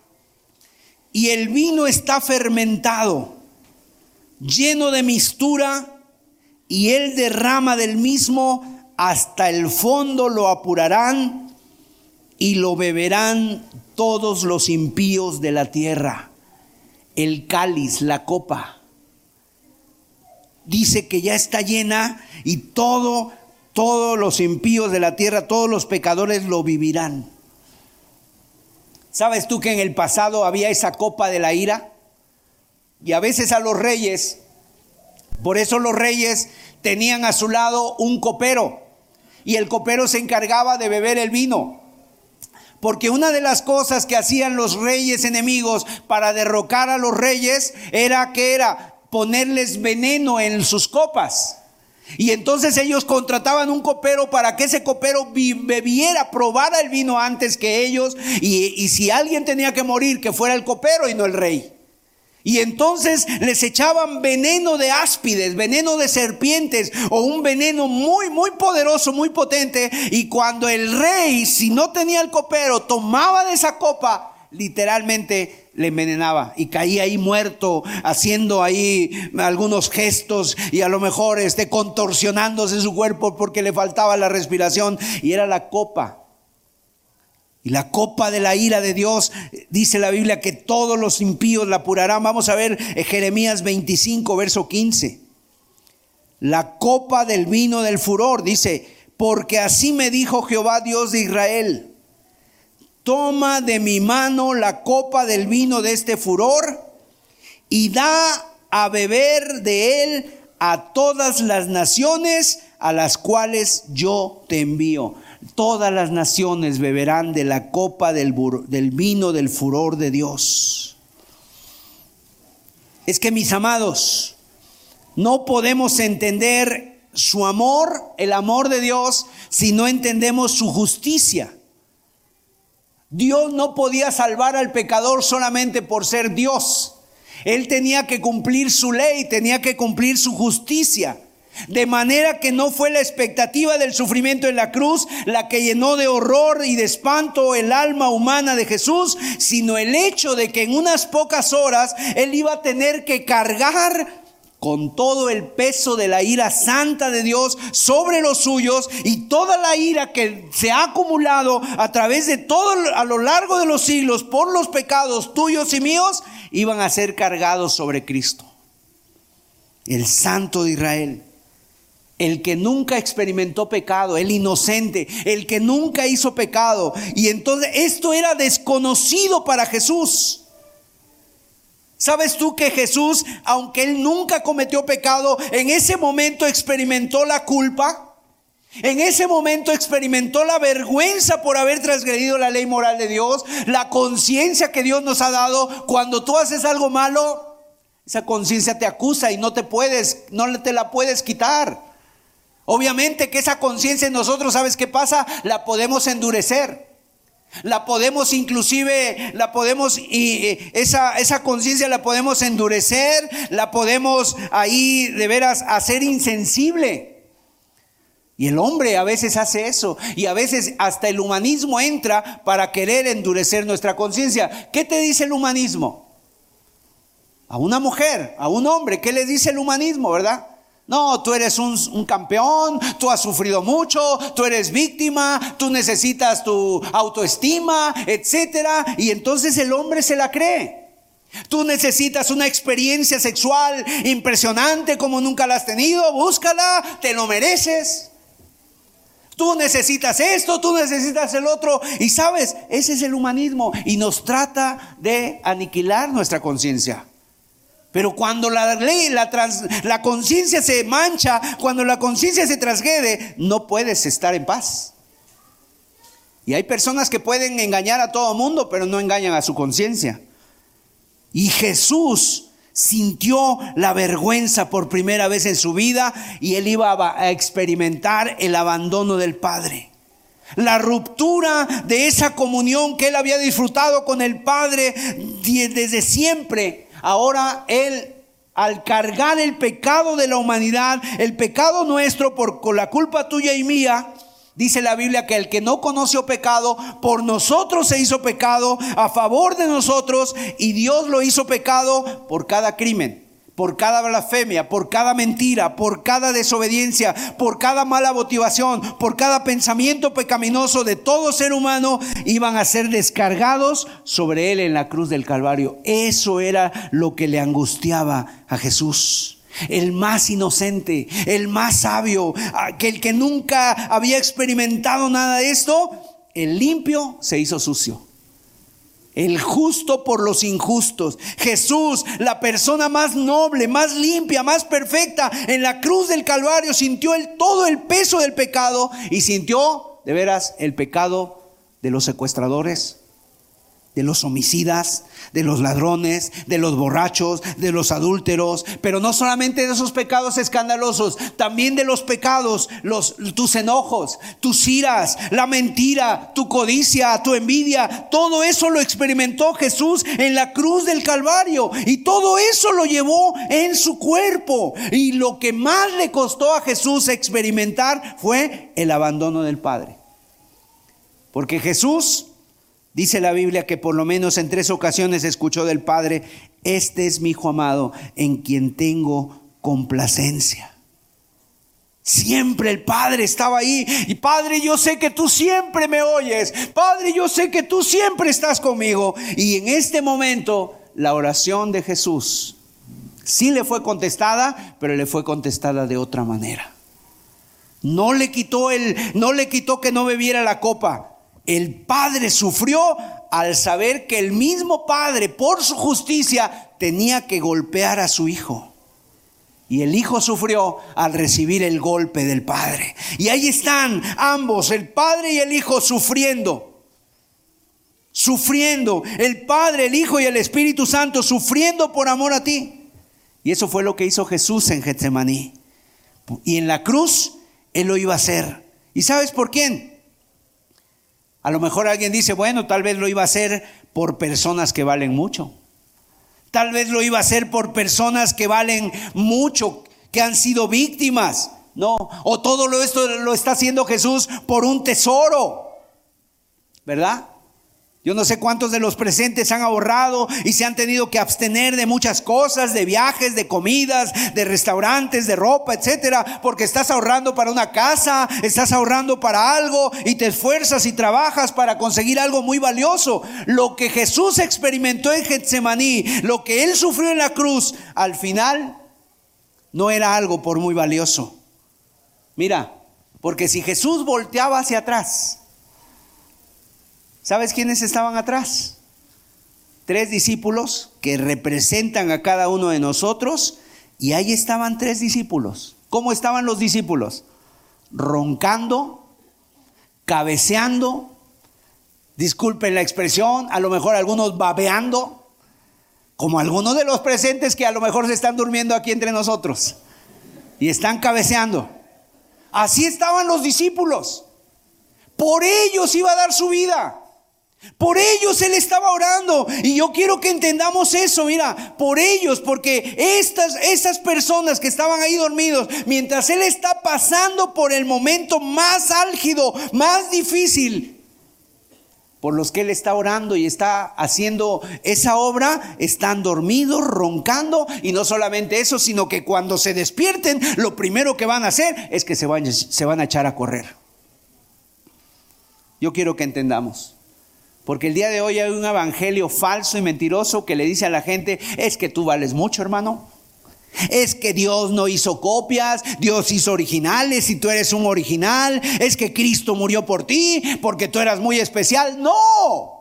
y el vino está fermentado, lleno de mistura, y él derrama del mismo hasta el fondo lo apurarán y lo beberán todos los impíos de la tierra el cáliz, la copa. Dice que ya está llena y todo, todos los impíos de la tierra, todos los pecadores lo vivirán. ¿Sabes tú que en el pasado había esa copa de la ira? Y a veces a los reyes, por eso los reyes tenían a su lado un copero y el copero se encargaba de beber el vino. Porque una de las cosas que hacían los reyes enemigos para derrocar a los reyes era que era ponerles veneno en sus copas. Y entonces ellos contrataban un copero para que ese copero bebiera, probara el vino antes que ellos. Y, y si alguien tenía que morir, que fuera el copero y no el rey. Y entonces les echaban veneno de áspides, veneno de serpientes o un veneno muy, muy poderoso, muy potente. Y cuando el rey, si no tenía el copero, tomaba de esa copa, literalmente le envenenaba y caía ahí muerto, haciendo ahí algunos gestos y a lo mejor este, contorsionándose su cuerpo porque le faltaba la respiración. Y era la copa y la copa de la ira de Dios, dice la Biblia, que todos los impíos la apurarán. Vamos a ver eh, Jeremías 25, verso 15. La copa del vino del furor, dice, porque así me dijo Jehová Dios de Israel, toma de mi mano la copa del vino de este furor y da a beber de él a todas las naciones a las cuales yo te envío todas las naciones beberán de la copa del, del, vino del furor de Dios. Es que mis amados, no podemos entender su amor, el amor de Dios, si no entendemos su justicia. Dios no podía salvar al pecador solamente por ser Dios. Él tenía que cumplir su ley, tenía que cumplir su justicia. De manera que no fue la expectativa del sufrimiento en la cruz la que llenó de horror y de espanto el alma humana de Jesús, sino el hecho de que en unas pocas horas Él iba a tener que cargar con todo el peso de la ira santa de Dios sobre los suyos y toda la ira que se ha acumulado a través de todo a lo largo de los siglos por los pecados tuyos y míos, iban a ser cargados sobre Cristo, el Santo de Israel el que nunca experimentó pecado, el inocente, el que nunca hizo pecado. Y entonces esto era desconocido para Jesús. ¿Sabes tú que Jesús, aunque él nunca cometió pecado, en ese momento experimentó la culpa? En ese momento experimentó la vergüenza por haber transgredido la ley moral de Dios, la conciencia que Dios nos ha dado. Cuando tú haces algo malo, esa conciencia te acusa y no te puedes, no te la puedes quitar. Obviamente que esa conciencia en nosotros, ¿sabes qué pasa? La podemos endurecer. La podemos inclusive, la podemos, y esa, esa conciencia la podemos endurecer, la podemos ahí de veras hacer insensible. Y el hombre a veces hace eso. Y a veces hasta el humanismo entra para querer endurecer nuestra conciencia. ¿Qué te dice el humanismo? A una mujer, a un hombre, ¿qué le dice el humanismo, verdad? No, tú eres un, campeón, tú has sufrido mucho, tú eres víctima, tú necesitas tu autoestima, etcétera. Y entonces el hombre se la cree. Tú necesitas una experiencia sexual impresionante como nunca la has tenido. Búscala, te lo mereces. Tú necesitas esto, tú necesitas el otro. Y sabes, ese es el humanismo y nos trata de aniquilar nuestra conciencia. Pero cuando la ley, la, la conciencia se mancha, cuando la conciencia se transgrede, no puedes estar en paz. Y hay personas que pueden engañar a todo mundo, pero no engañan a su conciencia. Y Jesús sintió la vergüenza por primera vez en su vida y él iba a experimentar el abandono del Padre. La ruptura de esa comunión que él había disfrutado con el Padre desde siempre. Ahora él al cargar el pecado de la humanidad, el pecado nuestro por la culpa tuya y mía, Dice la Biblia que el que no conoció pecado, por nosotros se hizo pecado, a favor de nosotros, y Dios lo hizo pecado por cada crimen, por cada blasfemia, por cada mentira, por cada desobediencia, por cada mala motivación, por cada pensamiento pecaminoso de todo ser humano, iban a ser descargados sobre él en la cruz del Calvario. Eso era lo que le angustiaba a Jesús el más inocente, el más sabio, aquel que nunca había experimentado nada de esto, el limpio se hizo sucio. El justo por los injustos. Jesús, la persona más noble, más limpia, más perfecta, en la cruz del Calvario sintió el, todo el peso del pecado y sintió, de veras, el pecado de los secuestradores, de los homicidas, de los ladrones, de los borrachos, de los adúlteros, pero no solamente de esos pecados escandalosos, también de los pecados, tus enojos, tus iras, la mentira, tu codicia, tu envidia, todo eso lo experimentó Jesús en la cruz del Calvario y todo eso lo llevó en su cuerpo y lo que más le costó a Jesús experimentar fue el abandono del Padre. Porque Jesús Dice la Biblia que por lo menos en tres ocasiones escuchó del Padre, este es mi Hijo amado en quien tengo complacencia. Siempre el Padre estaba ahí. Y Padre, yo sé que tú siempre me oyes. Padre, yo sé que tú siempre estás conmigo. Y en este momento la oración de Jesús sí le fue contestada, pero le fue contestada de otra manera. No le quitó el, no le quitó que no bebiera la copa. El padre sufrió al saber que el mismo padre, por su justicia, tenía que golpear a su hijo. Y el hijo sufrió al recibir el golpe del padre. Y ahí están ambos, el padre y el hijo, sufriendo. Sufriendo. El padre, el hijo y el Espíritu Santo sufriendo por amor a ti. Y eso fue lo que hizo Jesús en Getsemaní. Y en la cruz, Él lo iba a hacer. ¿Y sabes por quién? A lo mejor alguien dice, bueno, tal vez lo iba a hacer por personas que valen mucho. Tal vez lo iba a hacer por personas que valen mucho, que han sido víctimas. No, o todo lo esto lo está haciendo Jesús por un tesoro. ¿Verdad? Yo no sé cuántos de los presentes han ahorrado y se han tenido que abstener de muchas cosas, de viajes, de comidas, de restaurantes, de ropa, etcétera, porque estás ahorrando para una casa, estás ahorrando para algo y te esfuerzas y trabajas para conseguir algo muy valioso. Lo que Jesús experimentó en Getsemaní, lo que él sufrió en la cruz, al final no era algo por muy valioso. Mira, porque si Jesús volteaba hacia atrás, ¿Sabes quiénes estaban atrás? Tres discípulos que representan a cada uno de nosotros y ahí estaban tres discípulos. ¿Cómo estaban los discípulos? Roncando, cabeceando, disculpen la expresión, a lo mejor algunos babeando, como algunos de los presentes que a lo mejor se están durmiendo aquí entre nosotros y están cabeceando. Así estaban los discípulos. Por ellos iba a dar su vida. Por ellos Él estaba orando. Y yo quiero que entendamos eso, mira, por ellos, porque estas, estas personas que estaban ahí dormidos, mientras Él está pasando por el momento más álgido, más difícil, por los que Él está orando y está haciendo esa obra, están dormidos, roncando, y no solamente eso, sino que cuando se despierten, lo primero que van a hacer es que se se van a echar a correr. Yo quiero que entendamos. Porque el día de hoy hay un evangelio falso y mentiroso que le dice a la gente, es que tú vales mucho, hermano. Es que Dios no hizo copias, Dios hizo originales y tú eres un original. Es que Cristo murió por ti porque tú eras muy especial. No.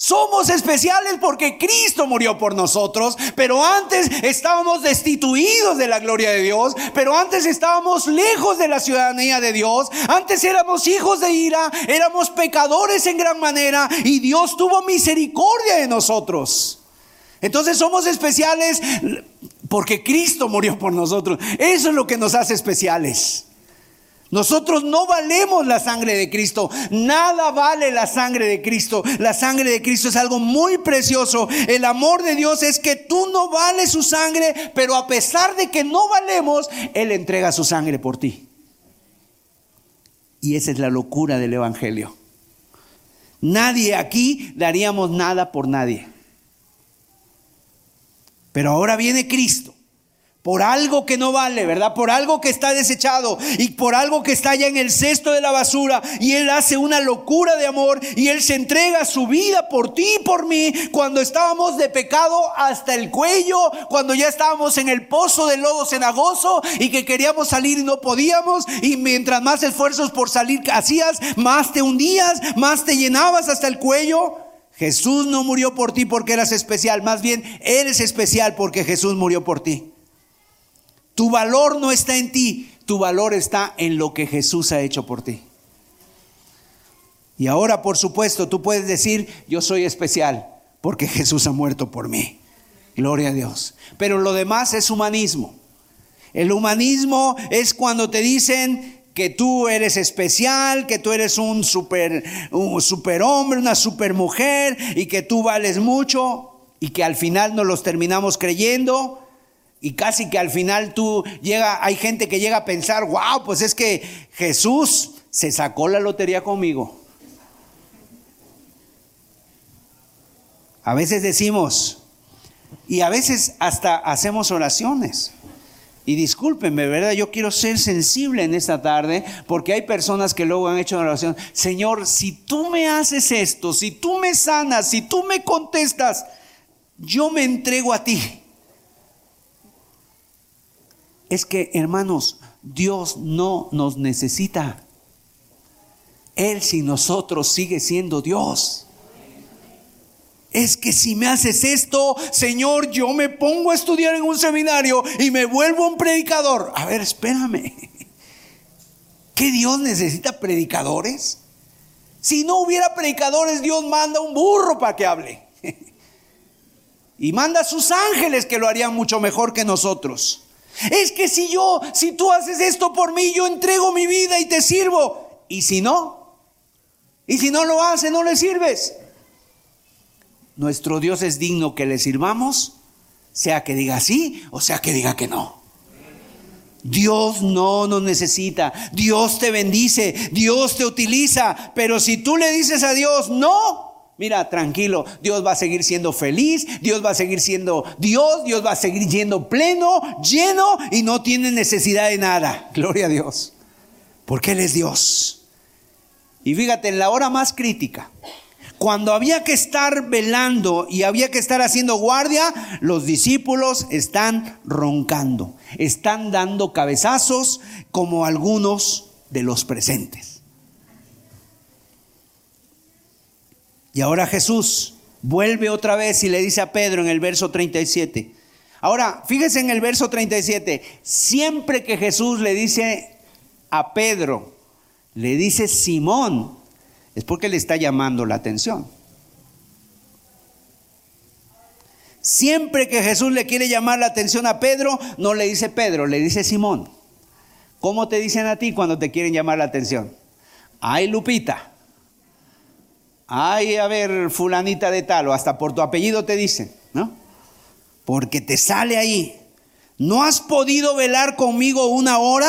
Somos especiales porque Cristo murió por nosotros, pero antes estábamos destituidos de la gloria de Dios, pero antes estábamos lejos de la ciudadanía de Dios, antes éramos hijos de ira, éramos pecadores en gran manera y Dios tuvo misericordia de nosotros. Entonces somos especiales porque Cristo murió por nosotros. Eso es lo que nos hace especiales. Nosotros no valemos la sangre de Cristo. Nada vale la sangre de Cristo. La sangre de Cristo es algo muy precioso. El amor de Dios es que tú no vales su sangre, pero a pesar de que no valemos, Él entrega su sangre por ti. Y esa es la locura del Evangelio. Nadie aquí daríamos nada por nadie. Pero ahora viene Cristo por algo que no vale, ¿verdad? Por algo que está desechado y por algo que está ya en el cesto de la basura. Y Él hace una locura de amor y Él se entrega su vida por ti y por mí cuando estábamos de pecado hasta el cuello, cuando ya estábamos en el pozo del lodo cenagoso y que queríamos salir y no podíamos. Y mientras más esfuerzos por salir hacías, más te hundías, más te llenabas hasta el cuello. Jesús no murió por ti porque eras especial, más bien eres especial porque Jesús murió por ti. Tu valor no está en ti, tu valor está en lo que Jesús ha hecho por ti. Y ahora, por supuesto, tú puedes decir, yo soy especial porque Jesús ha muerto por mí. Gloria a Dios. Pero lo demás es humanismo. El humanismo es cuando te dicen que tú eres especial, que tú eres un super, un hombre, una super mujer y que tú vales mucho y que al final nos los terminamos creyendo y casi que al final tú llega, hay gente que llega a pensar, wow, pues es que Jesús se sacó la lotería conmigo. A veces decimos, y a veces hasta hacemos oraciones. Y discúlpenme, ¿verdad? Yo quiero ser sensible en esta tarde porque hay personas que luego han hecho una oración. Señor, si tú me haces esto, si tú me sanas, si tú me contestas, yo me entrego a ti es que, hermanos, Dios no nos necesita. Él sin nosotros sigue siendo Dios. Es que si me haces esto, Señor, yo me pongo a estudiar en un seminario y me vuelvo un predicador. A ver, espérame. [laughs] ¿Qué Dios necesita predicadores? Si no hubiera predicadores, Dios manda un burro para que hable. [laughs] Y manda a sus ángeles que lo harían mucho mejor que nosotros. Es que si yo, si tú haces esto por mí, yo entrego mi vida y te sirvo. ¿Y si no? ¿Y si no lo hace, no le sirves? Nuestro Dios es digno que le sirvamos, sea que diga sí o sea que diga que no. Dios no nos necesita, Dios te bendice, Dios te utiliza, pero si tú le dices a Dios no, Mira, tranquilo, Dios va a seguir siendo feliz, Dios va a seguir siendo Dios, Dios va a seguir yendo pleno, lleno y no tiene necesidad de nada. [laughs] Gloria a Dios. Porque Él es Dios. Y fíjate, en la hora más crítica, cuando había que estar velando y había que estar haciendo guardia, los discípulos están roncando, están dando cabezazos como algunos de los presentes. Y ahora Jesús vuelve otra vez y le dice a Pedro en el verso 37. Ahora, fíjese en el verso 37, siempre que Jesús le dice a Pedro, le dice Simón, es porque le está llamando la atención. Siempre que Jesús le quiere llamar la atención a Pedro, no le dice Pedro, le dice Simón. ¿Cómo te dicen a ti cuando te quieren llamar la atención? Ay, Lupita. Ay, a ver, fulanita de tal, o hasta por tu apellido te dicen, ¿no? Porque te sale ahí. ¿No has podido velar conmigo una hora?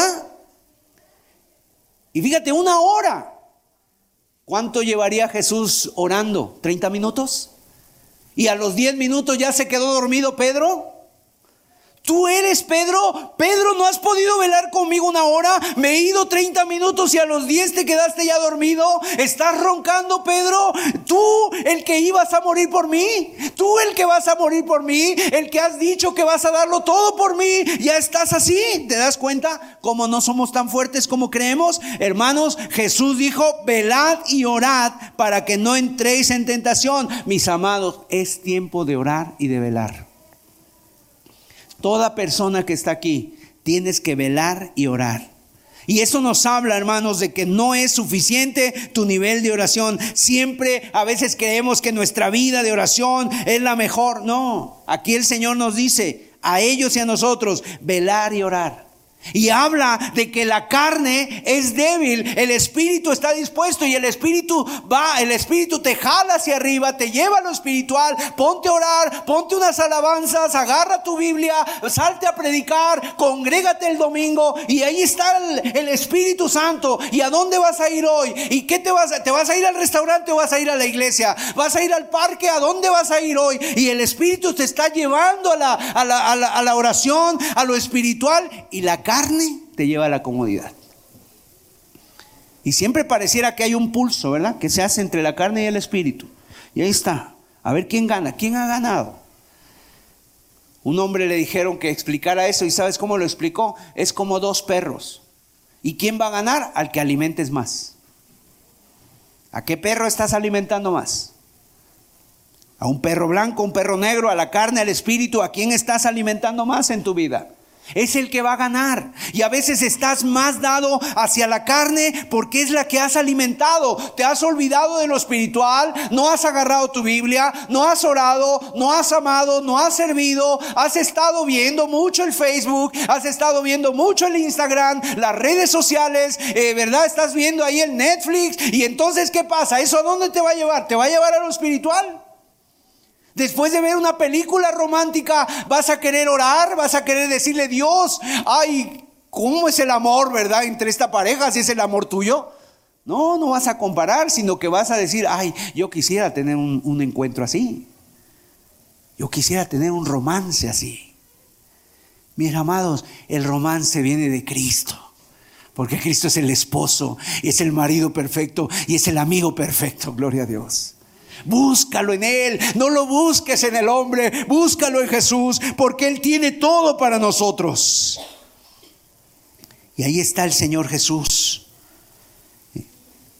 Y fíjate, una hora. ¿Cuánto llevaría Jesús orando? ¿30 minutos? ¿Y a los 10 minutos ya se quedó dormido Pedro? Tú eres Pedro? Pedro, ¿no has podido velar conmigo una hora? Me he ido 30 minutos y a los 10 te quedaste ya dormido. ¿Estás roncando, Pedro? Tú, el que ibas a morir por mí. Tú, el que vas a morir por mí. El que has dicho que vas a darlo todo por mí. Ya estás así. ¿Te das cuenta cómo no somos tan fuertes como creemos? Hermanos, Jesús dijo, velad y orad para que no entréis en tentación. Mis amados, es tiempo de orar y de velar. Toda persona que está aquí, tienes que velar y orar. Y eso nos habla, hermanos, de que no es suficiente tu nivel de oración. Siempre a veces creemos que nuestra vida de oración es la mejor. No, aquí el Señor nos dice a ellos y a nosotros, velar y orar. Y habla de que la carne es débil, el espíritu está dispuesto y el espíritu va, el espíritu te jala hacia arriba, te lleva a lo espiritual, ponte a orar, ponte unas alabanzas, agarra tu Biblia, salte a predicar, congrégate el domingo y ahí está el, Espíritu Santo. ¿Y a dónde vas a ir hoy? ¿Y qué te vas a, te vas a ir al restaurante o vas a ir a la iglesia? ¿Vas a ir al parque? ¿A dónde vas a ir hoy? Y el Espíritu te está llevando a la, a la, a la oración, a lo espiritual y la carne te lleva a la comodidad. Y siempre pareciera que hay un pulso, ¿verdad? Que se hace entre la carne y el espíritu. Y ahí está. A ver quién gana. ¿Quién ha ganado? Un hombre le dijeron que explicara eso y ¿sabes cómo lo explicó? Es como dos perros. ¿Y quién va a ganar? Al que alimentes más. ¿A qué perro estás alimentando más? ¿A un perro blanco, un perro negro, a la carne, al espíritu? ¿A quién estás alimentando más en tu vida? Es el que va a ganar. Y a veces estás más dado hacia la carne porque es la que has alimentado. Te has olvidado de lo espiritual, no has agarrado tu Biblia, no has orado, no has amado, no has servido, has estado viendo mucho el Facebook, has estado viendo mucho el Instagram, las redes sociales, eh, ¿verdad? Estás viendo ahí el Netflix. Y entonces, ¿qué pasa? ¿Eso a dónde te va a llevar? ¿Te va a llevar a lo espiritual? Después de ver una película romántica, vas a querer orar, vas a querer decirle, Dios, ay, ¿cómo es el amor, verdad? Entre esta pareja, si es el amor tuyo. No, no vas a comparar, sino que vas a decir, ay, yo quisiera tener un, encuentro así. Yo quisiera tener un romance así. Mis amados, el romance viene de Cristo. Porque Cristo es el esposo, es el marido perfecto y es el amigo perfecto. Gloria a Dios. Búscalo en Él. No lo busques en el hombre. Búscalo en Jesús. Porque Él tiene todo para nosotros. Y ahí está el Señor Jesús.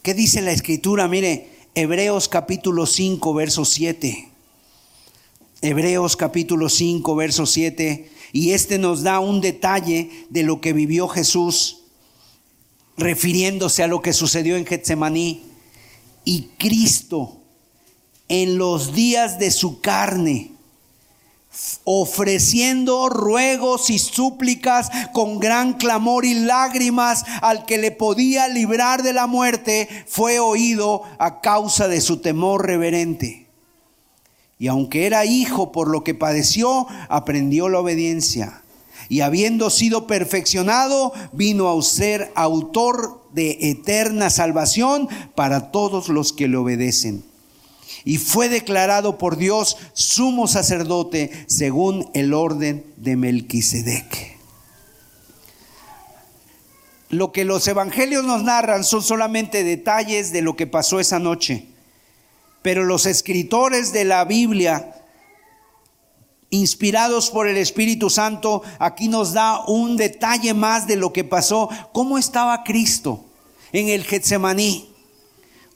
¿Qué dice la escritura? Mire, Hebreos capítulo 5, verso 7. Hebreos capítulo 5, verso 7. Y este nos da un detalle de lo que vivió Jesús, refiriéndose a lo que sucedió en Getsemaní. Y Cristo en los días de su carne, ofreciendo ruegos y súplicas con gran clamor y lágrimas al que le podía librar de la muerte, fue oído a causa de su temor reverente. Y aunque era hijo por lo que padeció, aprendió la obediencia. Y habiendo sido perfeccionado, vino a ser autor de eterna salvación para todos los que le obedecen y fue declarado por Dios sumo sacerdote según el orden de Melquisedec. Lo que los evangelios nos narran son solamente detalles de lo que pasó esa noche, pero los escritores de la Biblia inspirados por el Espíritu Santo, aquí nos da un detalle más de lo que pasó, cómo estaba Cristo en el Getsemaní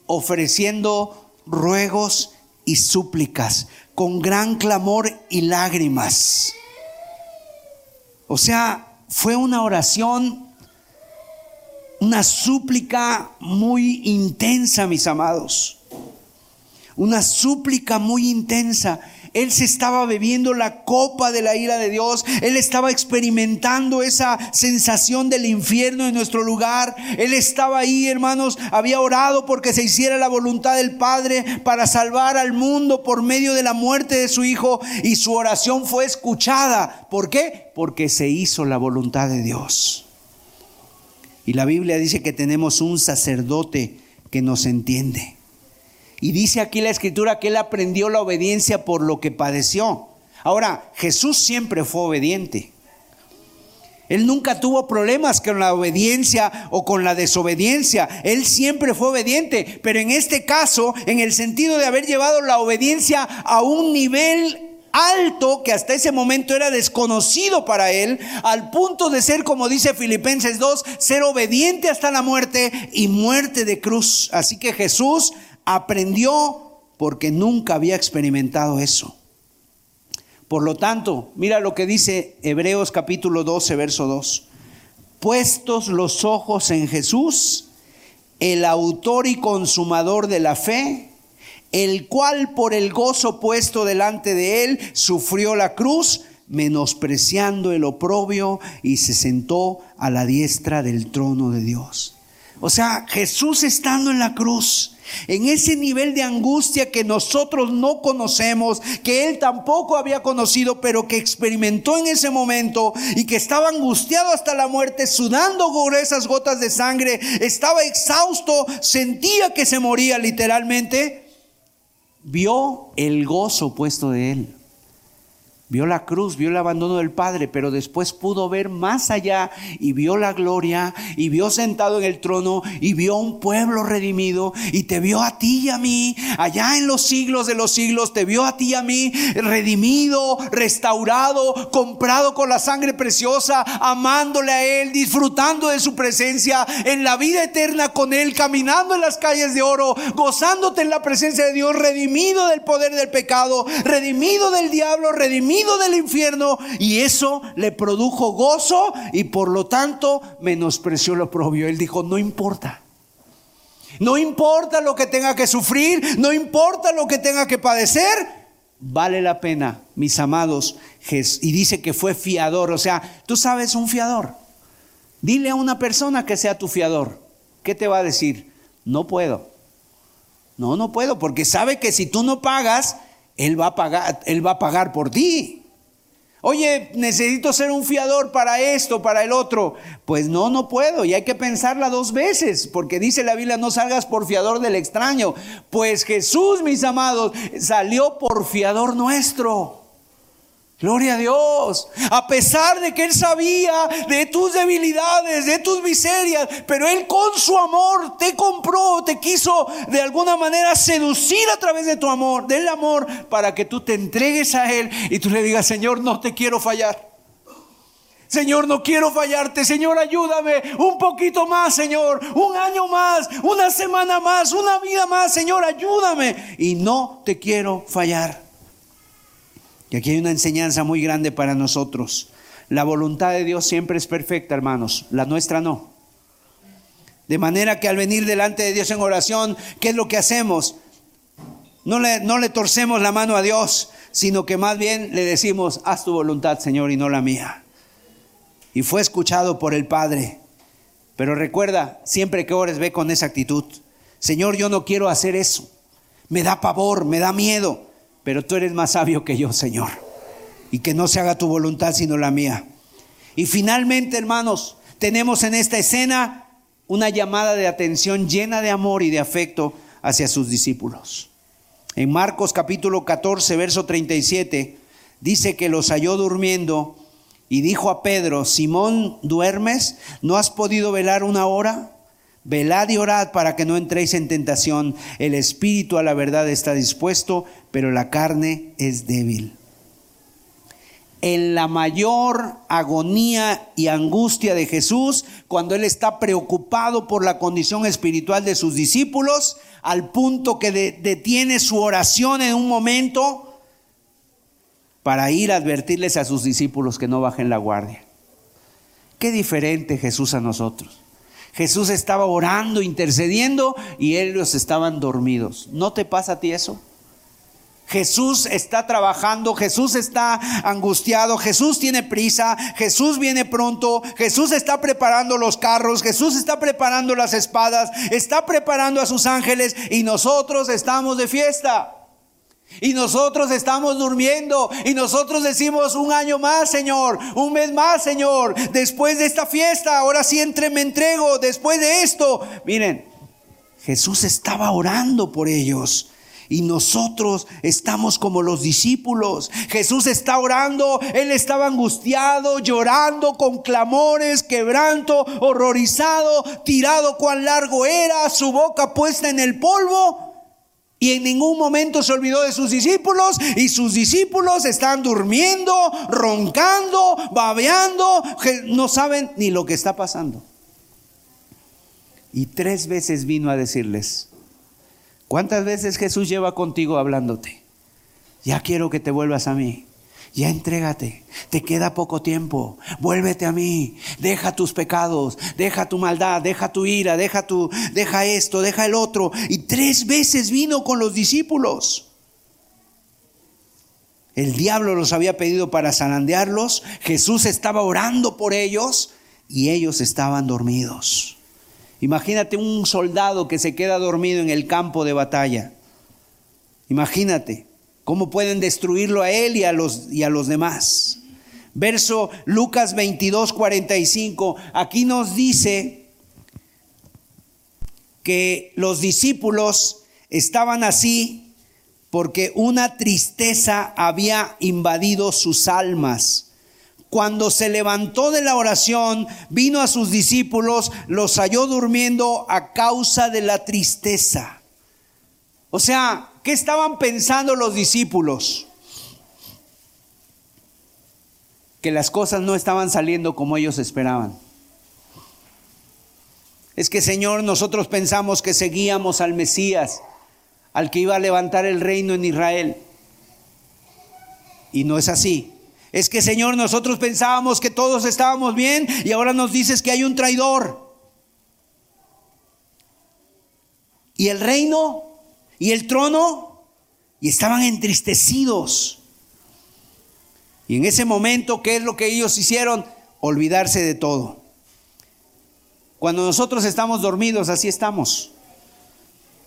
ofreciendo ruegos y súplicas, con gran clamor y lágrimas. O sea, fue una oración, una súplica muy intensa, mis amados. Una súplica muy intensa. Él se estaba bebiendo la copa de la ira de Dios. Él estaba experimentando esa sensación del infierno en nuestro lugar. Él estaba ahí, hermanos. Había orado porque se hiciera la voluntad del Padre para salvar al mundo por medio de la muerte de su Hijo. Y su oración fue escuchada. ¿Por qué? Porque se hizo la voluntad de Dios. Y la Biblia dice que tenemos un sacerdote que nos entiende. Y dice aquí la escritura que él aprendió la obediencia por lo que padeció. Ahora, Jesús siempre fue obediente. Él nunca tuvo problemas con la obediencia o con la desobediencia. Él siempre fue obediente. Pero en este caso, en el sentido de haber llevado la obediencia a un nivel alto que hasta ese momento era desconocido para él, al punto de ser, como dice Filipenses 2, ser obediente hasta la muerte y muerte de cruz. Así que Jesús aprendió porque nunca había experimentado eso. Por lo tanto, mira lo que dice Hebreos capítulo 12, verso 2. Puestos los ojos en Jesús, el autor y consumador de la fe, el cual por el gozo puesto delante de él sufrió la cruz, menospreciando el oprobio y se sentó a la diestra del trono de Dios. O sea, Jesús estando en la cruz, en ese nivel de angustia que nosotros no conocemos, que él tampoco había conocido, pero que experimentó en ese momento y que estaba angustiado hasta la muerte, sudando esas gotas de sangre, estaba exhausto, sentía que se moría literalmente, vio el gozo puesto de él. Vio la cruz, vio el abandono del Padre, pero después pudo ver más allá y vio la gloria y vio sentado en el trono y vio un pueblo redimido y te vio a ti y a mí, allá en los siglos de los siglos, te vio a ti y a mí redimido, restaurado, comprado con la sangre preciosa, amándole a Él, disfrutando de su presencia en la vida eterna con Él, caminando en las calles de oro, gozándote en la presencia de Dios, redimido del poder del pecado, redimido del diablo, redimido del infierno y eso le produjo gozo y por lo tanto menospreció lo propio. Él dijo, no importa. No importa lo que tenga que sufrir, no importa lo que tenga que padecer, vale la pena, mis amados. Y dice que fue fiador, o sea, tú sabes un fiador. Dile a una persona que sea tu fiador. ¿Qué te va a decir? No puedo. No, no puedo, porque sabe que si tú no pagas, él va a pagar, él va a pagar por ti. Oye, necesito ser un fiador para esto, para el otro. Pues no, no puedo. Y hay que pensarla dos veces, porque dice la Biblia, no salgas por fiador del extraño. Pues Jesús, mis amados, salió por fiador nuestro. Gloria a Dios. A pesar de que Él sabía de tus debilidades, de tus miserias, pero Él con su amor te compró, te quiso de alguna manera seducir a través de tu amor, del amor, para que tú te entregues a Él y tú le digas, Señor, no te quiero fallar. Señor, no quiero fallarte. Señor, ayúdame un poquito más, Señor. Un año más, una semana más, una vida más. Señor, ayúdame. Y no te quiero fallar. Y aquí hay una enseñanza muy grande para nosotros. La voluntad de Dios siempre es perfecta, hermanos. La nuestra no. De manera que al venir delante de Dios en oración, ¿qué es lo que hacemos? No le, no le torcemos la mano a Dios, sino que más bien le decimos, haz tu voluntad, Señor, y no la mía. Y fue escuchado por el Padre. Pero recuerda, siempre que ores, ve con esa actitud. Señor, yo no quiero hacer eso. Me da pavor, me da miedo pero tú eres más sabio que yo, Señor. Y que no se haga tu voluntad sino la mía. Y finalmente, hermanos, tenemos en esta escena una llamada de atención llena de amor y de afecto hacia sus discípulos. En Marcos capítulo 14, verso 37, dice que los halló durmiendo y dijo a Pedro, Simón, ¿duermes? ¿No has podido velar una hora? Velad y orad para que no entréis en tentación. El espíritu a la verdad está dispuesto, pero la carne es débil. En la mayor agonía y angustia de Jesús, cuando Él está preocupado por la condición espiritual de sus discípulos, al punto que detiene su oración en un momento para ir a advertirles a sus discípulos que no bajen la guardia. Qué diferente Jesús a nosotros. Jesús estaba orando, intercediendo y ellos estaban dormidos. ¿No te pasa a ti eso? Jesús está trabajando, Jesús está angustiado, Jesús tiene prisa, Jesús viene pronto, Jesús está preparando los carros, Jesús está preparando las espadas, está preparando a sus ángeles y nosotros estamos de fiesta. Y nosotros estamos durmiendo y nosotros decimos un año más, Señor, un mes más, Señor, después de esta fiesta, ahora sí entre, me entrego, después de esto. Miren, Jesús estaba orando por ellos. Y nosotros estamos como los discípulos. Jesús está orando, él estaba angustiado, llorando con clamores, quebranto, horrorizado, tirado cuán largo era, su boca puesta en el polvo. Y en ningún momento se olvidó de sus discípulos y sus discípulos están durmiendo, roncando, babeando, no saben ni lo que está pasando. Y tres veces vino a decirles, ¿cuántas veces Jesús lleva contigo hablándote? Ya quiero que te vuelvas a mí. Ya entrégate, te queda poco tiempo, vuélvete a mí, deja tus pecados, deja tu maldad, deja tu ira, deja tu, deja esto, deja el otro. Y tres veces vino con los discípulos. El diablo los había pedido para zarandearlos, Jesús estaba orando por ellos y ellos estaban dormidos. Imagínate un soldado que se queda dormido en el campo de batalla. Imagínate cómo pueden destruirlo a él y a los, y a los demás. Verso Lucas 22, 45. Aquí nos dice que los discípulos estaban así porque una tristeza había invadido sus almas cuando se levantó de la oración, vino a sus discípulos, los halló durmiendo a causa de la tristeza. O sea, ¿qué estaban pensando los discípulos? Que las cosas no estaban saliendo como ellos esperaban. Es que Señor, nosotros pensamos que seguíamos al Mesías, al que iba a levantar el reino en Israel. Y no es así. Es que Señor, nosotros pensábamos que todos estábamos bien y ahora nos dices que hay un traidor. Y el reino y el trono y estaban entristecidos. Y en ese momento, ¿qué es lo que ellos hicieron? Olvidarse de todo. Cuando nosotros estamos dormidos, así estamos.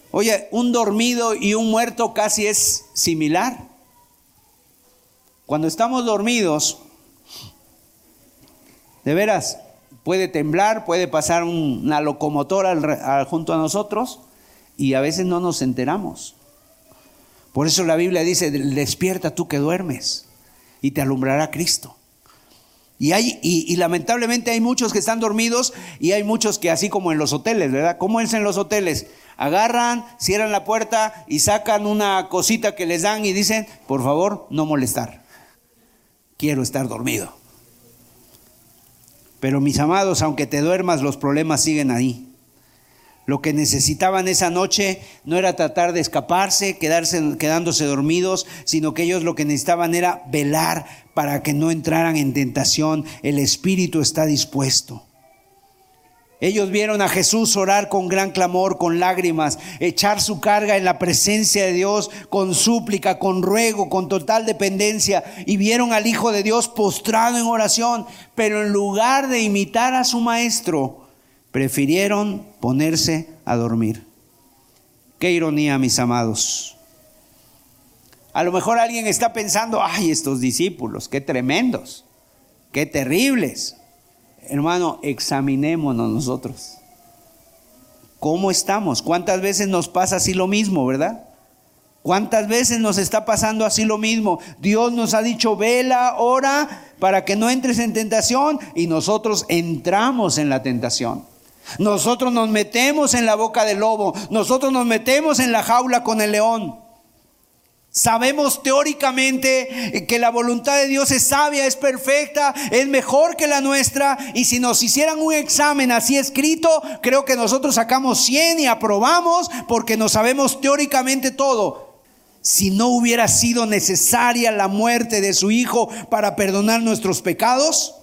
Oye, un dormido y un muerto casi es similar. Cuando estamos dormidos, de veras, puede temblar, puede pasar una locomotora junto a nosotros y a veces no nos enteramos. Por eso la Biblia dice, despierta tú que duermes y te alumbrará Cristo. Y, hay, y, lamentablemente hay muchos que están dormidos y hay muchos que así como en los hoteles, ¿verdad? ¿Cómo es en los hoteles? Agarran, cierran la puerta y sacan una cosita que les dan y dicen, por favor, no molestar quiero estar dormido. Pero mis amados, aunque te duermas, los problemas siguen ahí. Lo que necesitaban esa noche no era tratar de escaparse, quedarse, quedándose dormidos, sino que ellos lo que necesitaban era velar para que no entraran en tentación. El espíritu está dispuesto. Ellos vieron a Jesús orar con gran clamor, con lágrimas, echar su carga en la presencia de Dios, con súplica, con ruego, con total dependencia, y vieron al Hijo de Dios postrado en oración, pero en lugar de imitar a su Maestro, prefirieron ponerse a dormir. Qué ironía, mis amados. A lo mejor alguien está pensando, ay, estos discípulos, qué tremendos, qué terribles. Hermano, examinémonos nosotros. ¿Cómo estamos? ¿Cuántas veces nos pasa así lo mismo, verdad? ¿Cuántas veces nos está pasando así lo mismo? Dios nos ha dicho, vela, ora, para que no entres en tentación y nosotros entramos en la tentación. Nosotros nos metemos en la boca del lobo, nosotros nos metemos en la jaula con el león. Sabemos teóricamente que la voluntad de Dios es sabia, es perfecta, es mejor que la nuestra. Y si nos hicieran un examen así escrito, creo que nosotros sacamos 100 y aprobamos porque no sabemos teóricamente todo. Si no hubiera sido necesaria la muerte de su Hijo para perdonar nuestros pecados,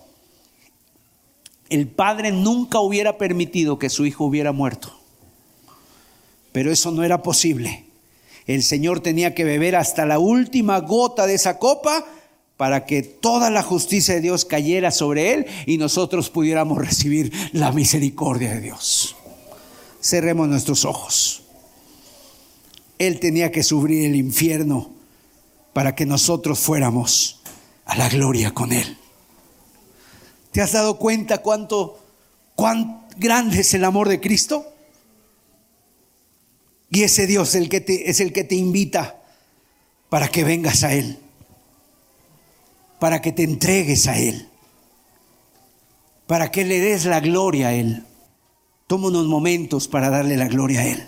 el Padre nunca hubiera permitido que su Hijo hubiera muerto. Pero eso no era posible el Señor tenía que beber hasta la última gota de esa copa para que toda la justicia de Dios cayera sobre él y nosotros pudiéramos recibir la misericordia de Dios. Cerremos nuestros ojos. Él tenía que sufrir el infierno para que nosotros fuéramos a la gloria con Él. ¿Te has dado cuenta cuánto, cuán grande es el amor de Cristo? Y ese Dios el que te, es el que te invita para que vengas a Él, para que te entregues a Él, para que le des la gloria a Él. Toma unos momentos para darle la gloria a Él.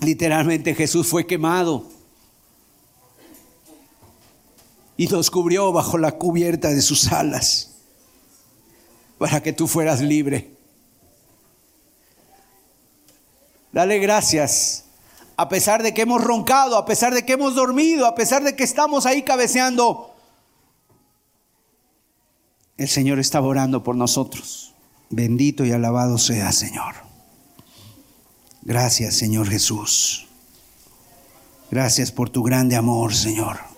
Literalmente Jesús fue quemado y nos cubrió bajo la cubierta de sus alas para que tú fueras libre. Dale gracias. A pesar de que hemos roncado, a pesar de que hemos dormido, a pesar de que estamos ahí cabeceando, el Señor está orando por nosotros. Bendito y alabado sea, Señor. Gracias, Señor Jesús. Gracias por tu grande amor, Señor.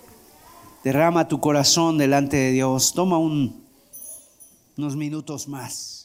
Derrama tu corazón delante de Dios. Toma un, unos minutos más.